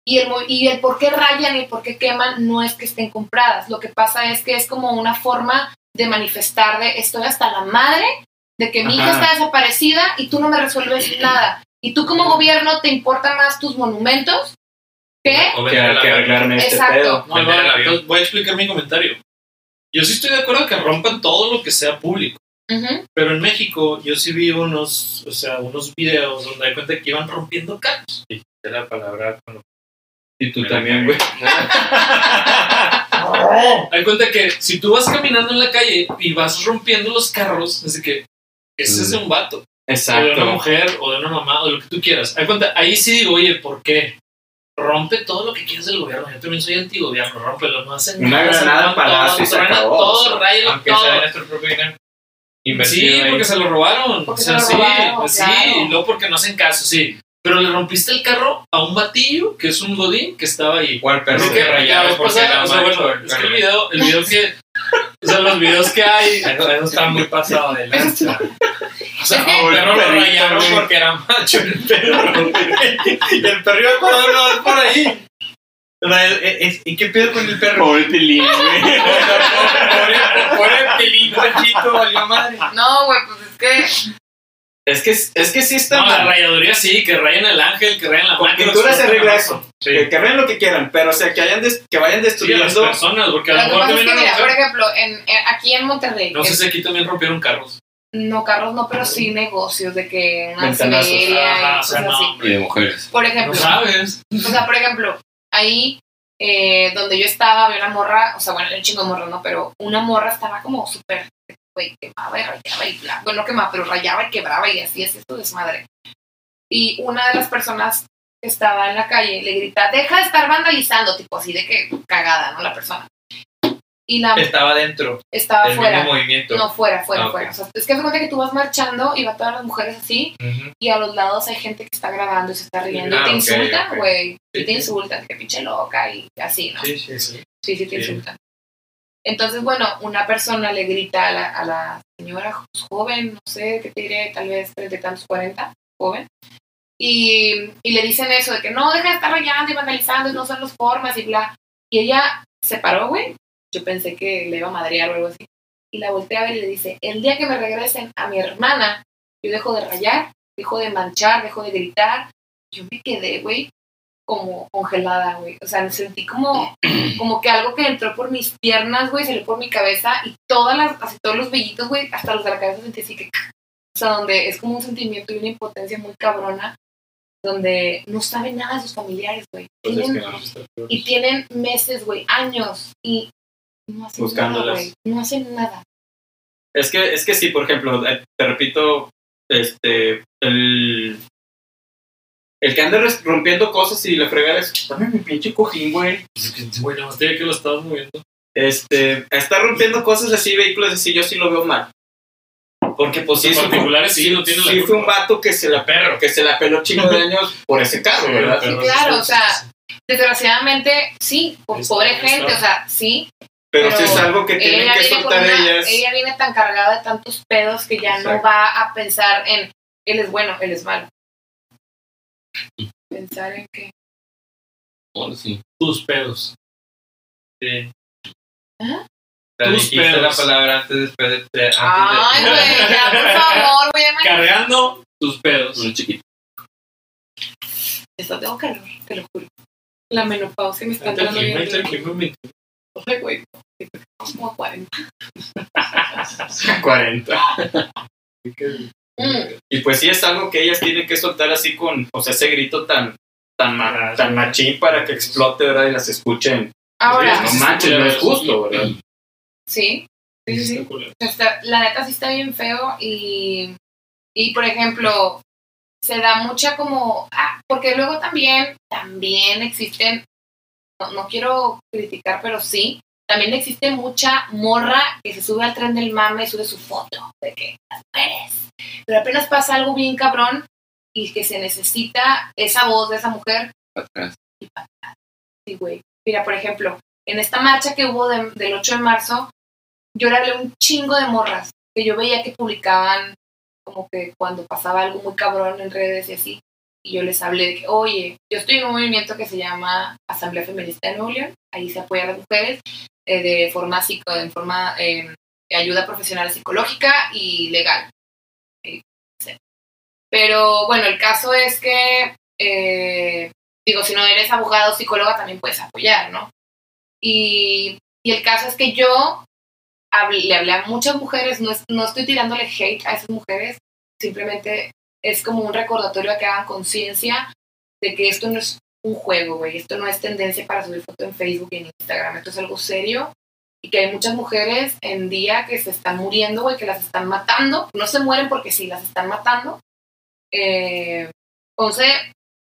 Speaker 5: Y el, y el por qué rayan y por qué queman no es que estén compradas. Lo que pasa es que es como una forma de manifestar de estoy hasta la madre de que mi hija
Speaker 3: Ajá.
Speaker 5: está desaparecida y tú no me resuelves nada. Y tú como gobierno te importan más tus monumentos que...
Speaker 2: O
Speaker 3: Que arreglarme este
Speaker 5: Exacto.
Speaker 3: pedo.
Speaker 4: No, entonces voy a explicar mi comentario. Yo sí estoy de acuerdo que rompan todo lo que sea público.
Speaker 5: Ujú.
Speaker 4: Pero en México yo sí vi unos, o sea, unos videos donde hay cuenta que iban rompiendo carros.
Speaker 2: Es la palabra con lo
Speaker 3: Y tú también, güey.
Speaker 4: Hay cuenta que si tú vas caminando en la calle y vas rompiendo los carros, es de que ese es de un vato, o de una
Speaker 3: Exacto.
Speaker 4: mujer, o de una mamá, o de lo que tú quieras. Hay cuenta, ahí sí digo, oye, ¿por qué? Rompe todo lo que quieras del gobierno. Yo también soy antigobierno, rómpelo, no hacen
Speaker 3: Una
Speaker 4: nada,
Speaker 3: granada
Speaker 4: salvan
Speaker 3: al palacio
Speaker 4: todo,
Speaker 3: se acabó, o
Speaker 4: todo,
Speaker 3: sea,
Speaker 4: ráyalo
Speaker 2: Aunque
Speaker 4: todo.
Speaker 2: sea de nuestro propio dinero.
Speaker 4: Sí,
Speaker 2: ahí.
Speaker 4: porque se lo robaron.
Speaker 5: Porque
Speaker 4: o sea,
Speaker 5: se lo robaron,
Speaker 4: sí, sí,
Speaker 5: claro.
Speaker 4: y luego porque no hacen caso, sí. Pero le rompiste el carro a un batillo que es un godín que estaba ahí.
Speaker 2: O al perro
Speaker 4: Es
Speaker 2: que era
Speaker 4: o sea, bueno, es que el video, el video que. O sea, los videos que hay.
Speaker 2: Eso, eso está muy pasado de lanza.
Speaker 4: O sea,
Speaker 2: El perro lo rayaron porque era macho. El perro. y el perro iba vas por ahí. ¿Y qué pedo con el perro?
Speaker 7: Pobre Tilín, güey.
Speaker 2: Pobre, pobre pelín, Panchito, valió madre.
Speaker 5: No, güey, pues es que.
Speaker 3: Es que, es que sí está
Speaker 4: no, la
Speaker 3: mal.
Speaker 4: rayaduría sí, que rayen el ángel, que rayen la
Speaker 3: Con
Speaker 4: máquina.
Speaker 3: pintura se arregla
Speaker 4: rayen
Speaker 3: eso.
Speaker 2: Sí.
Speaker 3: Que, que vean lo que quieran, pero o sea, que, hayan des- que vayan
Speaker 4: Sí, a las
Speaker 3: destruyendo.
Speaker 4: personas, porque a
Speaker 5: Lo
Speaker 4: mejor
Speaker 5: pasa es
Speaker 4: también
Speaker 5: que, mira, por ejemplo, en, en- aquí en Monterrey.
Speaker 4: No sé si aquí también rompieron carros.
Speaker 5: no carros, no, pero sí negocios de que una
Speaker 3: Ventanazos.
Speaker 5: Siberia
Speaker 4: Ajá,
Speaker 5: y
Speaker 4: o sea,
Speaker 5: cosas
Speaker 4: no,
Speaker 5: así.
Speaker 4: hombre.
Speaker 7: Y de mujeres.
Speaker 5: Por
Speaker 4: No
Speaker 5: ejemplo,
Speaker 4: sabes.
Speaker 5: o sea, por ejemplo, ahí eh, donde yo estaba había una morra, o sea, bueno, era un chingo de morra, ¿no? Pero una morra estaba como súper, güey, quemaba y rayaba y bla. Bueno, no quemaba, pero rayaba y quebraba y así, así, esto desmadre. Y una de las personas que estaba en la calle le grita, deja de estar vandalizando, tipo así de que cagada, ¿no? La persona. Y la
Speaker 2: Estaba dentro
Speaker 5: estaba fuera.
Speaker 2: movimiento.
Speaker 5: No, fuera, fuera,
Speaker 2: Ah,
Speaker 5: fuera. O sea, es que se cuenta que tú vas marchando y va todas las mujeres así
Speaker 2: Ujú.
Speaker 5: y a los lados hay gente que está grabando y se está riendo
Speaker 2: Ah,
Speaker 5: y te
Speaker 2: ok,
Speaker 5: insultan, güey.
Speaker 2: Sí,
Speaker 5: Y te
Speaker 2: sí.
Speaker 5: insultan, que pinche loca y así, ¿no?
Speaker 2: Sí, sí, sí.
Speaker 5: Sí, sí, te
Speaker 2: Sí.
Speaker 5: insultan. Entonces, bueno, una persona le grita a la, a la señora joven, no sé, ¿qué te diré? Tal vez y tantos, cuarenta, joven. Y, y le dicen eso de que no, deja de estar rayando y vandalizando, no son las formas y bla. Y ella se paró, güey. Yo pensé que le iba a madrear o algo así. Y la voltea a ver y le dice, el día que me regresen a mi hermana, yo dejo de rayar, dejo de manchar, dejo de gritar. Yo me quedé, güey, como congelada, güey. O sea, me sentí como, como que algo que entró por mis piernas, güey, salió por mi cabeza y todas las, así todos los vellitos, güey, hasta los de la cabeza sentí así que, o sea, donde es como un sentimiento y una impotencia muy cabrona, donde no saben nada de sus familiares, güey.
Speaker 4: Pues es que no,
Speaker 5: y tienen meses, güey, años y no hacen nada, güey. No hacen nada.
Speaker 3: Es que, es que sí, por ejemplo, eh, te repito, este, el, el que anda rompiendo cosas y le frega es, dame mi pinche cojín, güey.
Speaker 4: Pues Güey, no, que lo estabas moviendo.
Speaker 3: Este, está rompiendo cosas así, vehículos así, yo sí lo veo mal. Porque pues sí,
Speaker 4: particulares sí, no tienen la
Speaker 3: sí fue un vato que se la
Speaker 2: Perro.
Speaker 3: que se la peló chingo de años por ese carro, ¿verdad?
Speaker 4: Pero-
Speaker 5: claro, o sea, Desgraciadamente, sí, por pobre gente, o sea, sí.
Speaker 3: Pero,
Speaker 5: Pero
Speaker 3: sí es algo que tienen que soltar
Speaker 5: una-
Speaker 3: ellas.
Speaker 5: ella viene tan cargada de tantos pedos que ya no va a pensar en él es bueno, él es malo. Pensar en que.
Speaker 7: Bueno, sí.
Speaker 4: Tus pedos.
Speaker 2: Sí.
Speaker 5: ¿Ah?
Speaker 4: Tus
Speaker 2: dijiste la
Speaker 4: pedos.
Speaker 2: palabra antes, después de. antes
Speaker 5: Ay,
Speaker 2: de-
Speaker 5: güey, ya, por favor, voy a mañana.
Speaker 4: Cargando tus pedos.
Speaker 7: Un chiquito.
Speaker 5: Esto tengo calor, te lo juro. La menopausia me está entrando bien. Ay, güey, como a 40.
Speaker 3: 40.
Speaker 5: Mm.
Speaker 3: Y pues sí es algo que ellas tienen que soltar así con, o sea, ese grito tan, tan, ma- tan machín para que explote, ¿verdad? Y las escuchen.
Speaker 5: Ahora,
Speaker 3: no manches, no es justo, ¿verdad?
Speaker 5: sí, sí, sí, la neta sí está bien feo y, y por ejemplo, se da mucha como, ah, porque luego también, también existen, no, no quiero criticar, pero sí, también existe mucha morra que se sube al tren del mame y sube su foto de que las mujeres, pero apenas pasa algo bien cabrón y que se necesita esa voz de esa mujer
Speaker 7: para atrás.
Speaker 5: Sí, güey. Mira, por ejemplo, en esta marcha que hubo de- del 8 de marzo, yo le hablé a un chingo de morras que yo veía que publicaban como que cuando pasaba algo muy cabrón en redes y así. Y yo les hablé de que, oye, yo estoy en un movimiento que se llama Asamblea Feminista de Nuevo León. Ahí se apoya a las mujeres eh, de forma psico, en forma eh, ayuda profesional psicológica y legal. Eh. Pero bueno, el caso es que eh, digo, si no eres abogado o psicóloga también puedes apoyar, ¿no? Y, y el caso es que yo hablé- le hablé a muchas mujeres, no, es- no estoy tirándole hate a esas mujeres, simplemente es como un recordatorio a que hagan conciencia de que esto no es un juego, güey, esto no es tendencia para subir foto en Facebook y en Instagram, esto es algo serio y que hay muchas mujeres en día que se están muriendo, güey, que las están matando, no se mueren porque sí, las están matando. Eh, 11,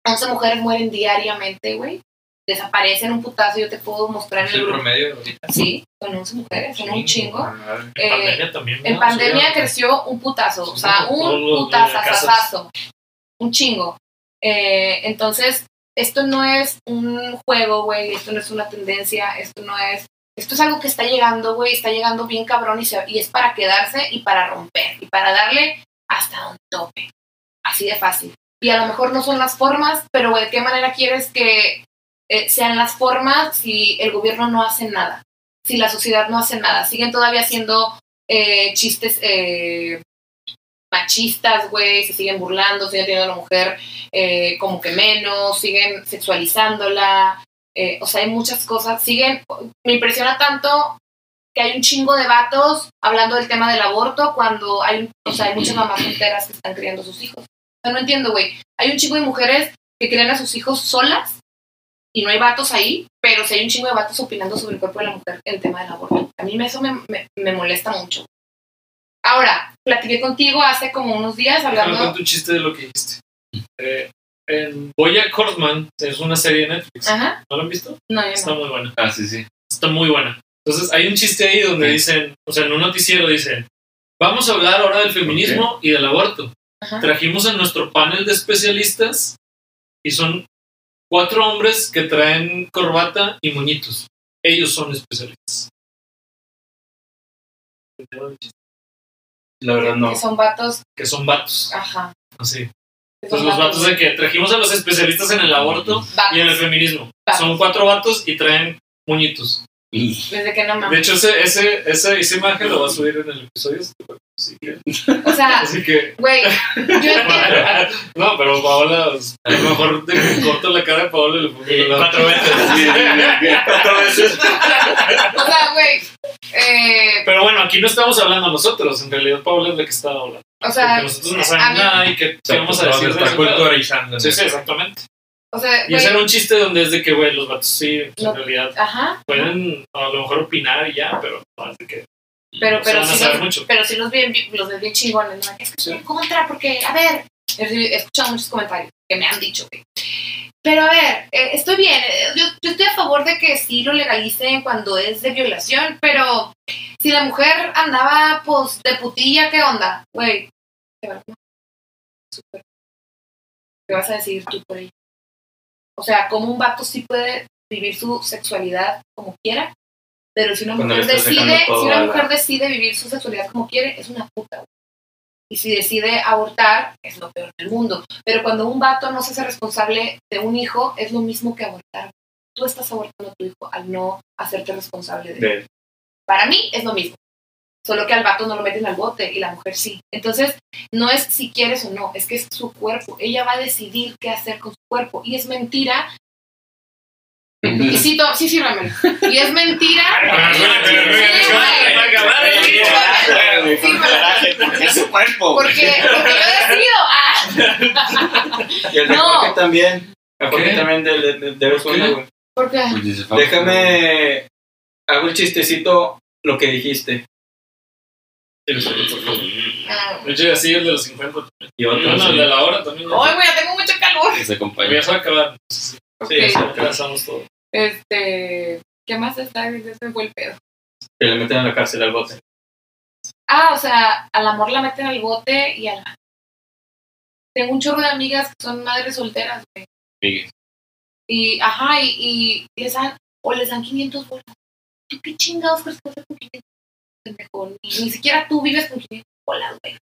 Speaker 5: 11 mujeres mueren diariamente, güey, desaparece en un putazo. Yo te puedo mostrar en el
Speaker 2: el
Speaker 5: grupo.
Speaker 2: promedio ahorita.
Speaker 5: Sí, son 11 mujeres, son un chingo.
Speaker 4: En
Speaker 5: Eh,
Speaker 4: pandemia también.
Speaker 5: En pandemia creció un putazo, o sea, un putazazazazo, un chingo. Eh, entonces, esto no es un juego, güey, esto no es una tendencia, esto no es... Esto es algo que está llegando, güey, está llegando bien cabrón y, es para quedarse y para romper y para darle hasta un tope. Así de fácil. Y a lo mejor no son las formas, pero güey, ¿de qué manera quieres que eh, sean las formas si el gobierno no hace nada? Si la sociedad no hace nada. Siguen todavía siendo eh, chistes eh, machistas, güey, se siguen burlando, siguen teniendo a la mujer eh, como que menos, siguen sexualizándola, eh, o sea, hay muchas cosas, siguen, me impresiona tanto que hay un chingo de vatos hablando del tema del aborto cuando hay, o sea, hay muchas mamás solteras que están criando a sus hijos. O sea, no entiendo, güey, hay un chingo de mujeres que crían a sus hijos solas y no hay vatos ahí, pero sí hay un chingo de vatos opinando sobre el cuerpo de la mujer el tema del aborto. A mí eso me, me molesta mucho. Ahora, platiqué contigo hace como unos días
Speaker 4: Déjame
Speaker 5: hablando...
Speaker 4: cuento un chiste de lo que dijiste. Eh, en Boya Horseman es una serie de Netflix.
Speaker 5: Ajá,
Speaker 4: ¿No lo han visto?
Speaker 5: no, yo
Speaker 4: Está
Speaker 5: no.
Speaker 4: muy buena.
Speaker 7: Ah, sí, sí.
Speaker 4: Está muy buena. Entonces, hay un chiste ahí donde
Speaker 7: Sí.
Speaker 4: dicen, o sea, en un noticiero dicen, vamos a hablar ahora del feminismo y del aborto.
Speaker 5: Ajá.
Speaker 4: Trajimos a nuestro panel de especialistas y son cuatro hombres que traen corbata y moñitos. Ellos son especialistas.
Speaker 3: La verdad no.
Speaker 5: Que son vatos,
Speaker 4: Que son vatos.
Speaker 5: ajá.
Speaker 4: Así.
Speaker 5: son
Speaker 4: Entonces, los vatos de que trajimos a los especialistas en el aborto
Speaker 5: Vatos.
Speaker 4: y en el feminismo.
Speaker 5: Vatos.
Speaker 4: Son cuatro vatos y traen moñitos.
Speaker 5: Desde que no
Speaker 4: De
Speaker 5: mames.
Speaker 4: hecho, ese, ese, esa, esa imagen lo va a subir en el episodio. Así que,
Speaker 5: O sea,
Speaker 4: así que
Speaker 5: güey, yo entiendo.
Speaker 4: no, pero Paola, a lo mejor de que corto la cara de Paola y le pongo la
Speaker 3: Cuatro veces. Cuatro veces.
Speaker 5: O sea, güey. Eh,
Speaker 4: Pero bueno, aquí no estamos hablando nosotros. En realidad, Paola es la que está hablando.
Speaker 5: o sea,
Speaker 4: Porque nosotros no sabemos nada y que vamos a decir de
Speaker 2: está
Speaker 4: ese pedo.
Speaker 2: culturizando.
Speaker 4: Sí, sí, exactamente.
Speaker 5: O sea,
Speaker 4: Y
Speaker 5: güey.
Speaker 4: un chiste donde es de que, güey, los vatos sí, pues,
Speaker 5: No.
Speaker 4: en realidad
Speaker 5: Ajá.
Speaker 4: pueden a lo mejor opinar y ya, pero no es de que
Speaker 5: Pero, pero, sí los, pero sí los ven, los ven bien chingones, ¿no? Es que estoy en contra porque, a ver, he escuchado muchos comentarios que me han dicho, güey. Pero a ver, eh, estoy bien, eh, yo, yo estoy a favor de que sí lo legalicen cuando es de violación, pero si la mujer andaba, pues, de putilla, ¿qué onda? Güey, ¿qué va- Súper. ¿qué vas a decir tú por ella? O sea, como un vato sí puede vivir su sexualidad como quiera, pero si una
Speaker 3: Cuando
Speaker 5: mujer decide, si una
Speaker 3: la-
Speaker 5: vivir su sexualidad como quiere, es una puta. Y si decide abortar, es lo peor del mundo. Pero cuando un vato no se hace responsable de un hijo, es lo mismo que abortar. Tú estás abortando a tu hijo al no hacerte responsable de él.
Speaker 3: De-
Speaker 5: Para mí es lo mismo. Solo que al vato no lo meten al bote y la mujer sí. Entonces, no es si quieres o no, es que es su cuerpo. Ella va a decidir qué hacer con su cuerpo. Y es mentira. Y sí, to- sí, sí, Ramiro. Y es mentira.
Speaker 3: Es su cuerpo.
Speaker 5: Porque, porque yo decido. Ah,
Speaker 3: Y el de
Speaker 5: No.
Speaker 3: Jorge también.
Speaker 4: ¿Qué?
Speaker 3: también de- de- de- debes
Speaker 4: ¿Por qué?
Speaker 5: porque
Speaker 7: Pues
Speaker 3: Déjame. Hago el chistecito lo que dijiste.
Speaker 5: Ah,
Speaker 4: De hecho, así el de los 50.
Speaker 3: Y otro.
Speaker 4: bueno, el de la hora también.
Speaker 5: Ay, güey, tengo mucho calor.
Speaker 7: Se acompaña.
Speaker 4: Ya se va a acabar. Sí,
Speaker 3: eso.
Speaker 4: ya pasamos todo.
Speaker 5: Este. ¿Qué más está? Ya se fue el pedo.
Speaker 3: Que le meten a la cárcel al bote.
Speaker 5: Ah, o sea, al amor la meten al bote y al. Tengo un chorro de amigas que son madres solteras, güey.
Speaker 7: Miguel.
Speaker 5: Y, ajá, y, y les dan, o les dan 500 bolas. ¿Tú qué chingados crees que hacer con 500 pendejo? Ni, ni siquiera tú vives con 500 bolas, güey.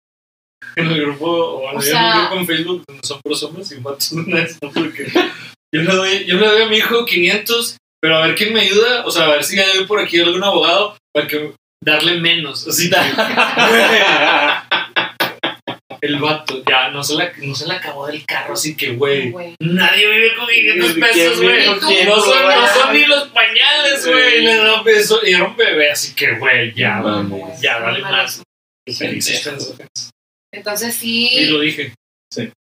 Speaker 4: En el grupo, o bueno,
Speaker 5: O
Speaker 4: yo en
Speaker 5: sea-
Speaker 4: un grupo en Facebook donde son puros hombres y vatos no es, ¿no? Porque yo le, doy, yo le doy a mi hijo 500, pero a ver quién me ayuda, o sea, a ver si hay por aquí algún abogado para que darle menos. Así el vato ya no se, la, no se le acabó del carro, así que, güey. Nadie vive con 500
Speaker 3: ¿Quién
Speaker 4: pesos, güey. No
Speaker 3: 500,
Speaker 4: son, no
Speaker 3: güey?
Speaker 4: son ni los pañales, güey. Le da beso y era un bebé, así que, güey, ya,
Speaker 7: mames.
Speaker 4: ya, dale más.
Speaker 7: Sí.
Speaker 5: Entonces
Speaker 4: Y
Speaker 5: sí.
Speaker 4: lo dije.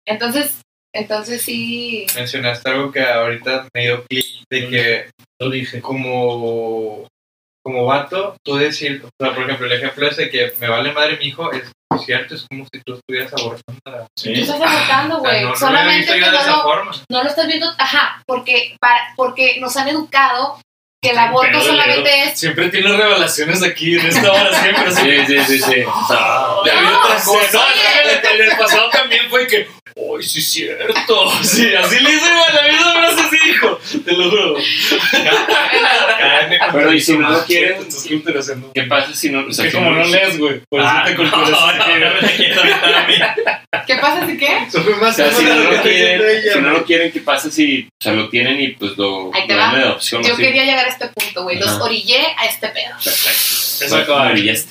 Speaker 5: Entonces, entonces sí.
Speaker 2: Mencionaste algo que ahorita me dio clic de que
Speaker 4: Lo dije.
Speaker 2: como, como vato, tú decir, o sea, por ejemplo, el ejemplo ese que me vale madre mi hijo, es cierto, es como si tú estuvieras abortando. a-
Speaker 5: Tú
Speaker 3: Sí.
Speaker 5: estás abortando,
Speaker 2: O sea,
Speaker 5: güey.
Speaker 2: no, no lo
Speaker 5: Solamente que no lo,
Speaker 2: forma.
Speaker 5: no lo estás viendo, ajá, porque, para, porque nos han educado que el aborto solamente es
Speaker 4: Siempre tiene revelaciones aquí en esta hora, siempre.
Speaker 7: Sí, sí, sí, sí.
Speaker 5: No,
Speaker 4: otra cosa. No, que el, el pasado también fue que. ¡Ay, sí, es cierto! Sí, así le igual, la misma frase así dijo. Te lo juro.
Speaker 7: Pero y si no lo quieren. ¿qué pasa si no? O sea,
Speaker 4: que como no lees, güey. Por eso te.
Speaker 5: ¿Qué pasa si qué?
Speaker 7: O sea, si no lo quieren,
Speaker 2: ella,
Speaker 7: si no
Speaker 2: güey.
Speaker 7: lo quieren, ¿qué pasa si o sea, lo tienen y pues lo, dan de?
Speaker 5: Yo quería llegar a este punto, güey. Los orillé a este pedo.
Speaker 7: Perfecto.
Speaker 4: Eso.
Speaker 5: Ajá, te orillé.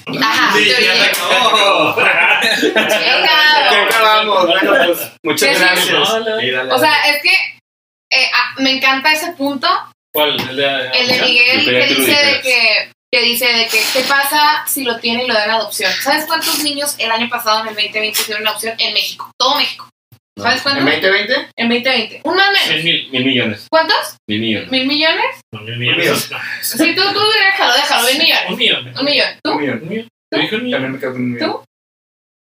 Speaker 5: Venga.
Speaker 3: Acabamos. Bueno, pues, muchas
Speaker 5: sí.
Speaker 3: gracias.
Speaker 4: No, dale.
Speaker 3: Sí, dale,
Speaker 5: O sea, es que eh, ah, me encanta ese punto.
Speaker 4: ¿Cuál? El de,
Speaker 5: El de Miguel que dice de que, que dice de que qué pasa si lo tienen y lo dan a adopción. ¿Sabes cuántos niños el año pasado en el 2020 hicieron adopción en México? Todo México. ¿Sabes
Speaker 6: ¿En
Speaker 5: cuántos?
Speaker 6: 2020?
Speaker 5: En 2020. Un más menos.
Speaker 4: mil.
Speaker 7: Mil millones.
Speaker 5: ¿Cuántos?
Speaker 7: Mil millones.
Speaker 5: ¿Mil millones?
Speaker 4: No, mil millones. No,
Speaker 5: Sí, tú, tú déjalo, déjalo, mil millones.
Speaker 4: Un millón.
Speaker 5: Un millón. ¿Tú?
Speaker 3: Un millón.
Speaker 4: Un millón. Te dije un millón.
Speaker 3: También me quedo con un millón.
Speaker 5: ¿Tú?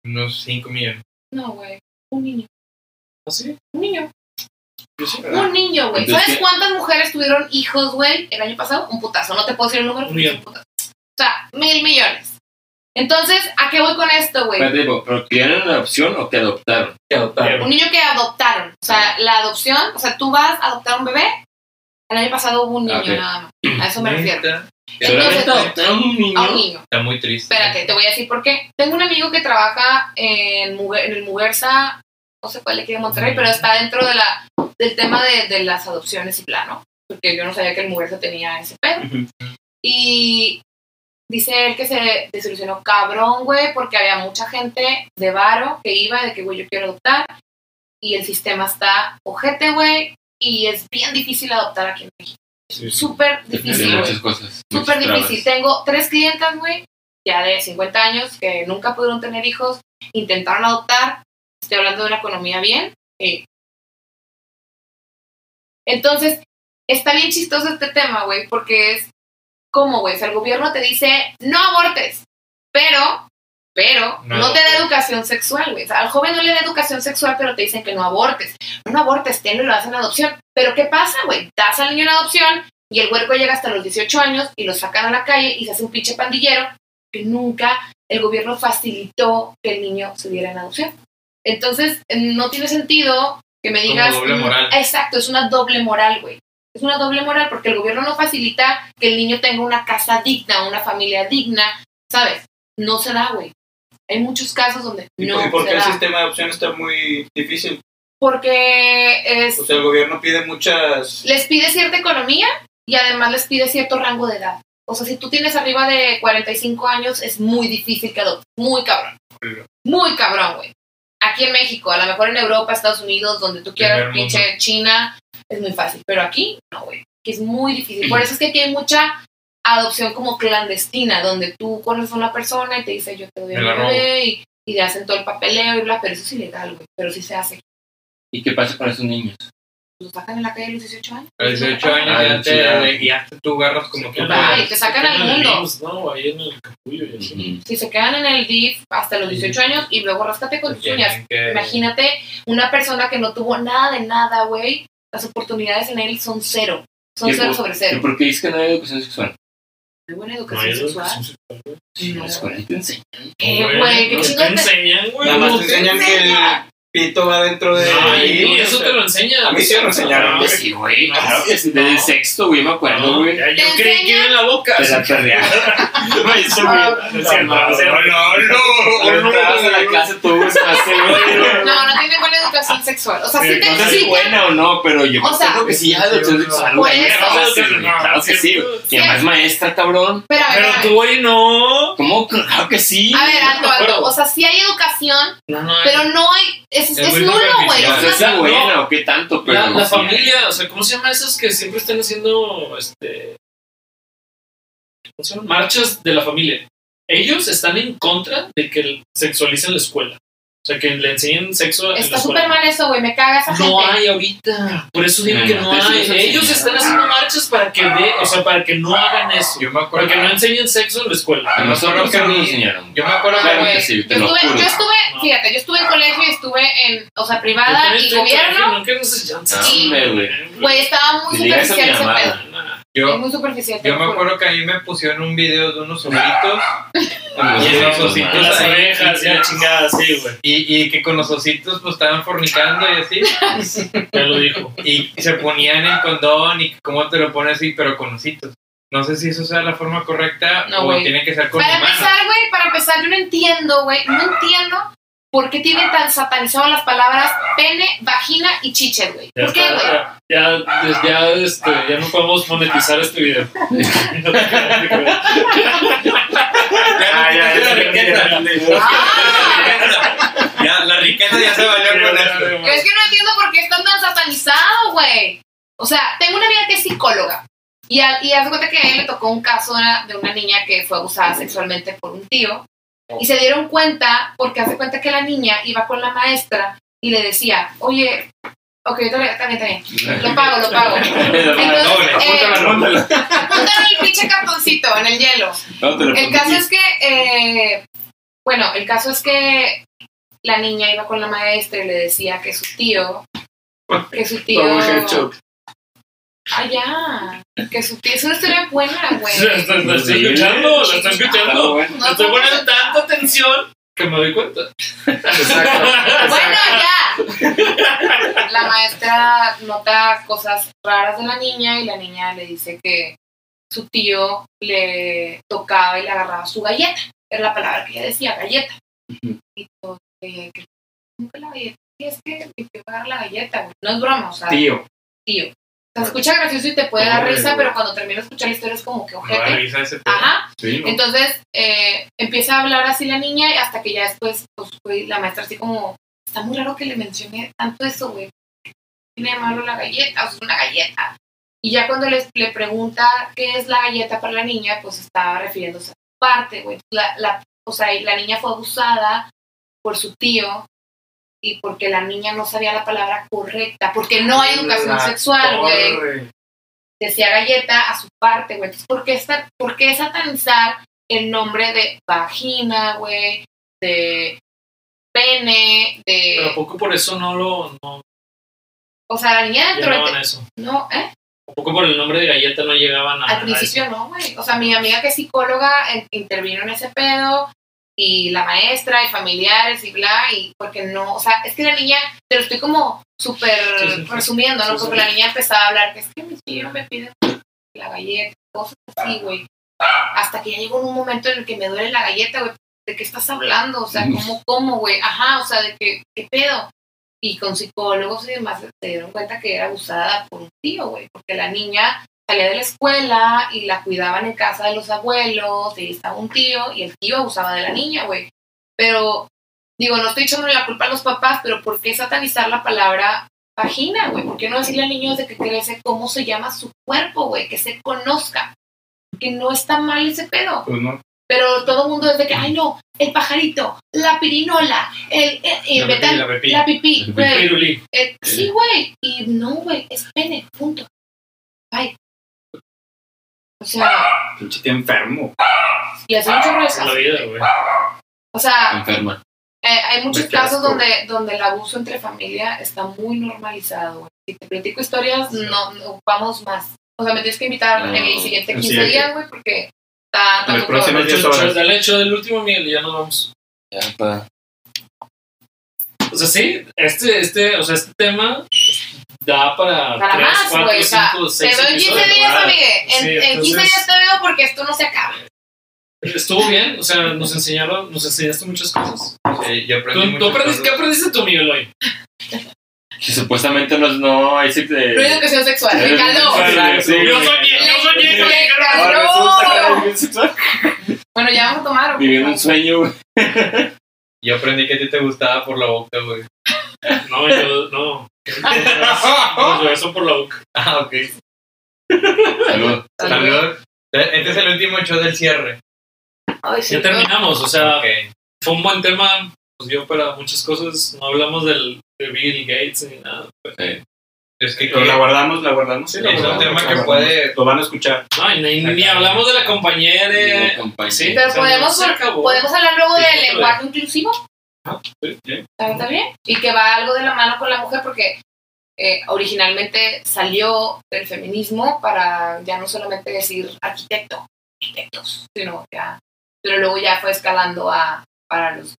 Speaker 2: Unos 5 millones.
Speaker 5: No, güey. Un niño.
Speaker 4: ¿Así?
Speaker 5: Un niño.
Speaker 4: Sí.
Speaker 5: Un niño, güey. ¿Sabes
Speaker 7: ¿qué?
Speaker 5: cuántas mujeres tuvieron hijos, güey, el año pasado? Un putazo. No te puedo decir el número.
Speaker 4: Un
Speaker 5: porque es
Speaker 4: millón.
Speaker 5: putazo. O sea, mil millones. Entonces, ¿a qué voy con esto, güey?
Speaker 7: Pero- ¿pero quieren una adopción o que adoptaron?
Speaker 3: Que adoptar.
Speaker 5: Un niño que adoptaron. O sea, la adopción, o sea, tú vas a adoptar un bebé. El año pasado hubo un niño
Speaker 7: Ok.
Speaker 5: nada más. A eso me refiero.
Speaker 2: Neta,
Speaker 7: ¿Solamente
Speaker 5: Entonces,
Speaker 7: adoptaron un niño?
Speaker 5: A un niño.
Speaker 2: Está muy triste.
Speaker 5: Espérate, te voy a decir por qué. Tengo un amigo que trabaja en, Mugue- en el Muguerza, no sé cuál le queda en Monterrey, pero está dentro de la, del tema de, de las adopciones y plano. Porque yo no sabía que el Muguerza tenía ese pedo. Y dice él que se desilusionó cabrón, güey, porque había mucha gente de varo que iba de que, güey, yo quiero adoptar. Y el sistema está ojete, güey. Y es bien difícil adoptar aquí en México. Súper
Speaker 7: Tiene
Speaker 5: difícil,
Speaker 7: muchas cosas.
Speaker 5: Súper
Speaker 7: trabas.
Speaker 5: difícil. Tengo tres clientas, güey, ya de 50 años, que nunca pudieron tener hijos, intentaron adoptar. Estoy hablando de una economía bien. eh. Entonces, está bien chistoso este tema, güey, porque es como, güey, o sea, el gobierno te dice, no abortes, pero, pero,
Speaker 2: No
Speaker 5: no, te da educación sexual, güey. O sea, al joven no le da educación sexual, pero te dicen que no abortes. No abortes, tenlo y lo hacen en adopción. Pero ¿qué pasa, güey? Das al niño en adopción y el huerco llega hasta los 18 años y lo sacan a la calle y se hace un pinche pandillero que nunca el gobierno facilitó que el niño se diera en adopción. Entonces, no tiene sentido que me
Speaker 2: Como
Speaker 5: digas...
Speaker 2: doble
Speaker 5: mm,
Speaker 2: moral.
Speaker 5: Exacto, es una doble moral, güey. Es una doble moral porque el gobierno no facilita que el niño tenga una casa digna, una familia digna, ¿sabes? No se da, güey. Hay muchos casos donde
Speaker 3: ¿Y
Speaker 5: no
Speaker 3: por- ¿Y por
Speaker 5: se
Speaker 3: qué el
Speaker 5: da.
Speaker 3: sistema de adopción está muy difícil?
Speaker 5: Porque es,
Speaker 3: O sea, el gobierno pide muchas...
Speaker 5: les pide cierta economía y además les pide cierto rango de edad. O sea, si tú tienes arriba de 45 años, es muy difícil que adoptes. Muy cabrón. Muy cabrón, güey. Aquí en México, a lo mejor en Europa, Estados Unidos, donde tú quieras, pinche China, es muy fácil. Pero aquí, no, güey. Aquí es muy difícil. Por eso es que aquí hay mucha adopción como clandestina, donde tú conoces a una persona y te dice, yo te doy
Speaker 2: robo.
Speaker 5: bebé y, y te hacen todo el papeleo y bla, pero eso es ilegal, güey. Pero sí se hace.
Speaker 7: ¿Y qué pasa con esos niños?
Speaker 5: Los sacan en la calle a los 18 años.
Speaker 2: A los 18 años
Speaker 7: Ah,
Speaker 2: ya
Speaker 7: sí, ya.
Speaker 2: te, ya te tú agarras como que...
Speaker 5: Ay, te sacan al mundo.
Speaker 4: No, ahí en el capullo y así.
Speaker 7: Ujú.
Speaker 5: Si se quedan en el DIF hasta los 18 años y luego ráscate con tus uñas.
Speaker 2: Que-
Speaker 5: Imagínate una persona que no tuvo nada de nada, güey. Las oportunidades en él son cero. Son
Speaker 7: ¿Y
Speaker 5: cero sobre
Speaker 7: ¿Y
Speaker 5: cero.
Speaker 7: por qué dices que no hay educación sexual?
Speaker 5: Hay buena
Speaker 4: No
Speaker 5: educación
Speaker 4: hay
Speaker 5: sexual.
Speaker 4: educación sexual, güey.
Speaker 7: Sí, en la escuela te enseñan.
Speaker 5: ¿Qué, güey? ¿Qué
Speaker 4: No
Speaker 5: chingos
Speaker 4: te
Speaker 5: te-
Speaker 4: enseñan, güey.
Speaker 3: Nada más
Speaker 4: No
Speaker 3: te enseñan que. Pito va dentro de...
Speaker 4: Ay,
Speaker 3: ahí,
Speaker 4: y eso te lo enseñan.
Speaker 3: A mí sí me lo enseñaron.
Speaker 4: No,
Speaker 7: Sí, güey,
Speaker 4: No,
Speaker 7: claro que sí.
Speaker 4: no.
Speaker 7: Desde el sexto, güey, me acuerdo, güey.
Speaker 4: Yo creí que iba en la boca.
Speaker 7: Te la perreaba. No.
Speaker 4: No no
Speaker 5: sexual. O sea, sí te
Speaker 7: No sé si buena o no, pero yo
Speaker 5: O sea,
Speaker 7: creo que sí, ya sexual,
Speaker 5: por
Speaker 7: güey.
Speaker 5: eso.
Speaker 7: Claro que sí, que sí. Y además maestra, cabrón.
Speaker 5: Pero a ver,
Speaker 4: Pero
Speaker 5: a ver.
Speaker 4: tú, güey, no.
Speaker 7: ¿Cómo? Claro que sí.
Speaker 5: A ver, alto, alto.
Speaker 4: Pero-
Speaker 5: O sea, sí hay educación,
Speaker 4: No, no.
Speaker 5: pero no hay. Es, es, nulo, güey. Es
Speaker 7: buena o qué tanto, pero.
Speaker 4: La, familia, o sea, ¿cómo se llama esos que siempre están haciendo este marchas de la familia? Ellos están en contra de que sexualicen la escuela. O sea, que le enseñen sexo
Speaker 5: Está súper mal eso, güey. Me caga esa
Speaker 4: No
Speaker 5: gente.
Speaker 4: hay ahorita. Por eso digo que no
Speaker 7: sí
Speaker 4: hay.
Speaker 7: los
Speaker 4: Ellos están haciendo marchas para que de, o sea, para que no hagan eso.
Speaker 2: Yo me acuerdo
Speaker 4: Para que no enseñen sexo en la escuela.
Speaker 7: A nosotros que nos enseñaron.
Speaker 2: Yo me acuerdo
Speaker 5: No,
Speaker 2: que
Speaker 7: Claro que sí, te
Speaker 5: yo,
Speaker 7: lo
Speaker 5: estuve,
Speaker 7: juro.
Speaker 5: yo estuve,
Speaker 4: No.
Speaker 5: fíjate, yo estuve en colegio y estuve en, o sea, privada y
Speaker 4: en colegio,
Speaker 5: gobierno.
Speaker 4: Nunca nos enseñaron
Speaker 7: No, güey.
Speaker 5: Güey, estaba muy superficial ese pedo. Es
Speaker 2: yo,
Speaker 5: muy superficial.
Speaker 2: yo me acuerdo que a mí me pusieron un video de unos ositos y los
Speaker 7: ositos,
Speaker 2: ositos
Speaker 4: las
Speaker 2: ahí-
Speaker 4: orejas, ya chingadas, sí, güey.
Speaker 2: y, y que con los ositos pues estaban fornicando y así
Speaker 4: Ya lo dijo.
Speaker 2: y se ponían el condón y cómo te lo pones así pero con ositos. No sé si eso sea la forma correcta
Speaker 5: No,
Speaker 2: o tiene que ser con
Speaker 5: Para
Speaker 2: humanos.
Speaker 5: empezar, güey, para empezar, yo no entiendo, güey, no entiendo por qué tienen tan satanizado las palabras pene, vagina y chiche, güey.
Speaker 4: Ya
Speaker 5: ¿Por qué, güey?
Speaker 4: ya, ya, ya, este, ya no podemos monetizar este video.
Speaker 3: Ya, ya, ya, ya, ya.
Speaker 2: Ya, la riqueza ya se valió con esto.
Speaker 5: es que no entiendo por qué están tan satanizados, güey. O sea, tengo una amiga que es psicóloga. Y, a- y haz de cuenta que a él le tocó un caso de- de una niña que fue abusada sexualmente por un tío. Y se dieron cuenta, porque hace cuenta que la niña iba con la maestra y le decía, oye, ok, está bien, está bien. Lo pago, lo pago. Entonces, eh, el pinche cartoncito en el hielo.
Speaker 7: Te
Speaker 5: El caso es que, eh, bueno, el caso es que la niña iba con la maestra y le decía que su tío, que su tío, ah ya, que su tío, es una historia buena, güey.
Speaker 4: La estoy la estoy escuchando, la
Speaker 7: Está
Speaker 4: escuchando. Atención que me doy cuenta.
Speaker 5: Bueno, ya. La maestra nota cosas raras de la niña y la niña le dice que su tío le tocaba y le agarraba su galleta. Era la palabra que ella decía, galleta. Y todo, eh, que, ¿cómo que la galleta? Sí, es que mi tío agarra la galleta, güey. No es broma, o sea,
Speaker 3: Tío.
Speaker 5: tío. Se escucha gracioso y te puede dar risa, pero cuando termino de escuchar la historia es como que
Speaker 2: No
Speaker 5: ojete.
Speaker 2: risa ese.
Speaker 5: Ajá.
Speaker 3: Sí, ¿no?
Speaker 5: Entonces eh, empieza a hablar así la niña y hasta que ya después, pues, güey, la maestra así como, está muy raro que le mencione tanto eso, güey. Tiene de malo la galleta, o sea, es una galleta. Y ya cuando les, le pregunta qué es la galleta para la niña, pues estaba refiriéndose a su parte, güey. La, la, o sea, la niña fue abusada por su tío y porque la niña no sabía la palabra correcta, porque no hay educación
Speaker 2: La
Speaker 5: sexual, güey decía galleta a su parte, güey. Entonces, ¿por qué, esta- ¿por qué satanizar el nombre de vagina, güey? De pene,
Speaker 4: Pero ¿a
Speaker 5: de...
Speaker 4: poco por eso no lo no
Speaker 5: O sea, la niña dentro de...
Speaker 4: eso?
Speaker 5: No, ¿eh?
Speaker 4: ¿A poco por el nombre de galleta no llegaban a,
Speaker 5: Al
Speaker 4: a
Speaker 5: principio no, güey. O sea, mi amiga que es psicóloga en- intervino en ese pedo y la maestra y familiares y bla, y porque no, o sea, es que la niña, te lo estoy como súper
Speaker 4: Sí, sí, sí.
Speaker 5: resumiendo, ¿no? Porque la niña empezaba a hablar que es que mi tío me pide la galleta, cosas así, güey. Hasta que ya llegó un momento en el que me duele la galleta, güey. ¿De qué estás hablando? O sea, ¿cómo, cómo, güey? Ajá, o sea, de que, ¿qué pedo? Y con psicólogos y demás se dieron cuenta que era abusada por un tío, güey. Porque la niña salía de la escuela y la cuidaban en casa de los abuelos, y estaba un tío, y el tío abusaba de la niña, güey. Pero, digo, no estoy echándole la culpa a los papás, pero ¿por qué satanizar la palabra vagina, güey? ¿Por qué no decirle al niño desde que crece cómo se llama su cuerpo, güey? Que se conozca. Que no está mal ese pedo.
Speaker 3: Pues no.
Speaker 5: Pero todo el mundo desde que, ay no, el pajarito, la pirinola, el, el, el
Speaker 2: La
Speaker 5: metal,
Speaker 2: pipí, la pipí.
Speaker 5: la pipí, güey. El- sí, güey. Y no, güey, es pene, punto. Bye. O sea,
Speaker 3: Pinche tío enfermo.
Speaker 5: y casos.
Speaker 4: vida, güey.
Speaker 5: O sea,
Speaker 7: Enferma.
Speaker 5: eh, hay muchos casos donde, donde el abuso entre familia está muy normalizado, güey. Si te platico historias, no, no ocupamos más. O sea, me tienes que invitar
Speaker 7: No,
Speaker 5: en el siguiente
Speaker 3: el
Speaker 5: 15
Speaker 3: siguiente.
Speaker 5: días, güey, porque está, está
Speaker 3: el próximo.
Speaker 4: Dale hecho del último Miguel y ya nos vamos.
Speaker 7: Ya, pa.
Speaker 4: O sea, sí, este, este, o sea, este tema da para,
Speaker 5: Para
Speaker 4: 3,
Speaker 5: más,
Speaker 4: 4,
Speaker 5: güey. O sea,
Speaker 4: 5,
Speaker 5: te
Speaker 4: 6
Speaker 5: doy 15
Speaker 4: episodios.
Speaker 5: días, amigue. En,
Speaker 4: Sí,
Speaker 5: en 15
Speaker 4: entonces-
Speaker 5: días te veo porque esto no se acaba.
Speaker 4: Estuvo bien, o sea, nos enseñaron, nos enseñaste muchas cosas.
Speaker 2: Sí, yo aprendí
Speaker 4: ¿Tú, tú aprendiste, ¿Qué aprendiste tú, Miguel, hoy?
Speaker 7: Que supuestamente no, no hay sex de...
Speaker 5: No hay educación sexual, me caló.
Speaker 7: Sí, sí.
Speaker 4: Yo soñé, yo soñé
Speaker 7: educación sexual.
Speaker 5: Bueno, ya vamos a tomar.
Speaker 7: Viviendo un sueño, güey.
Speaker 2: Yo aprendí que a ti te gustaba por la boca, güey.
Speaker 4: No, yo, no. No, yo eso por la boca.
Speaker 2: Ah, ok.
Speaker 7: Salud.
Speaker 2: Salud. Este es el último show del cierre.
Speaker 5: Ay, sí,
Speaker 4: Ya terminamos, o sea,
Speaker 2: Ok.
Speaker 4: fue un buen tema. nos dio para muchas cosas. No hablamos del, de Bill Gates ni nada.
Speaker 7: Eh,
Speaker 2: Es que
Speaker 3: Pero la guardamos, la guardamos.
Speaker 4: Sí,
Speaker 2: es un tema que puede...
Speaker 3: Lo van a escuchar.
Speaker 4: No, ni, ni hablamos de la compañía de.
Speaker 7: compañía.
Speaker 4: Sí,
Speaker 5: Pero
Speaker 4: o sea,
Speaker 5: podemos, podemos hablar luego
Speaker 4: Sí,
Speaker 5: del lenguaje inclusivo.
Speaker 4: Sí, sí.
Speaker 5: ¿Está está bien? Y que va algo de la mano con la mujer porque eh, originalmente salió del feminismo para ya no solamente decir arquitecto, arquitectos, sino ya, pero luego ya fue escalando a para los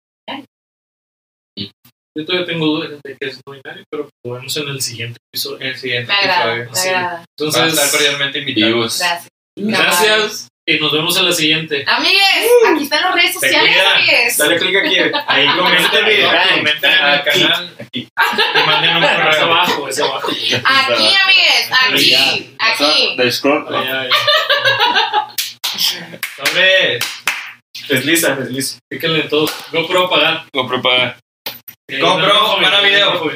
Speaker 4: Yo todavía tengo dudas de que es no binario, pero lo vemos en el siguiente episodio.
Speaker 2: En el siguiente
Speaker 5: me agrada,
Speaker 2: episodio.
Speaker 5: me
Speaker 4: Sí.
Speaker 5: agrada.
Speaker 2: Va a estar
Speaker 4: Entonces,
Speaker 2: cordialmente invitado.
Speaker 7: Vivos.
Speaker 5: Gracias.
Speaker 4: gracias y nos vemos en la siguiente.
Speaker 5: Amigues, aquí están las redes sociales, amigues.
Speaker 3: Dale clic aquí. Ahí
Speaker 2: Comenten,
Speaker 3: comenten.
Speaker 2: comenten en el
Speaker 3: Aquí.
Speaker 2: canal y manden un
Speaker 4: Es
Speaker 2: correo.
Speaker 4: abajo, es abajo.
Speaker 5: Aquí, amigues, aquí, aquí.
Speaker 7: De scroll.
Speaker 2: Hombre,
Speaker 3: Desliza, desliza.
Speaker 4: Píquenle todos. GoPro apagar.
Speaker 7: GoPro para
Speaker 4: Eh,
Speaker 2: GoPro para video.